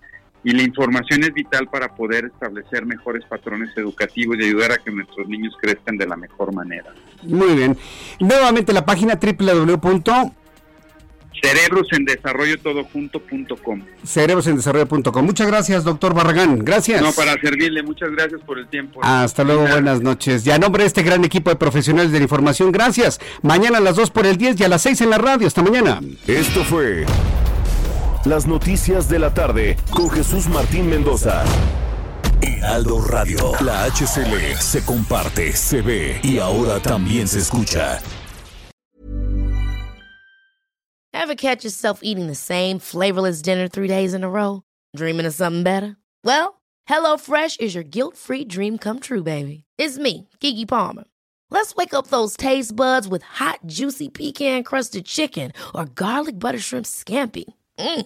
y la información es vital para poder establecer mejores patrones educativos y ayudar a que nuestros niños crezcan de la mejor manera. Muy bien. Nuevamente la página www. CerebrosendesarrollotodoJunto.com Cerebrosendesarrollo.com Muchas gracias, doctor Barragán. Gracias. No, para servirle. Muchas gracias por el tiempo. Hasta luego, buenas noches. Y a nombre de este gran equipo de profesionales de la información, gracias. Mañana a las 2 por el 10 y a las 6 en la radio. Hasta mañana. Esto fue las noticias de la tarde con Jesús Martín Mendoza. Heraldo Radio. La HCL se comparte, se ve y ahora también se escucha. Ever catch yourself eating the same flavorless dinner three days in a row? Dreaming of something better? Well, HelloFresh is your guilt-free dream come true, baby. It's me, Kiki Palmer. Let's wake up those taste buds with hot, juicy pecan-crusted chicken or garlic butter shrimp scampi. Mm.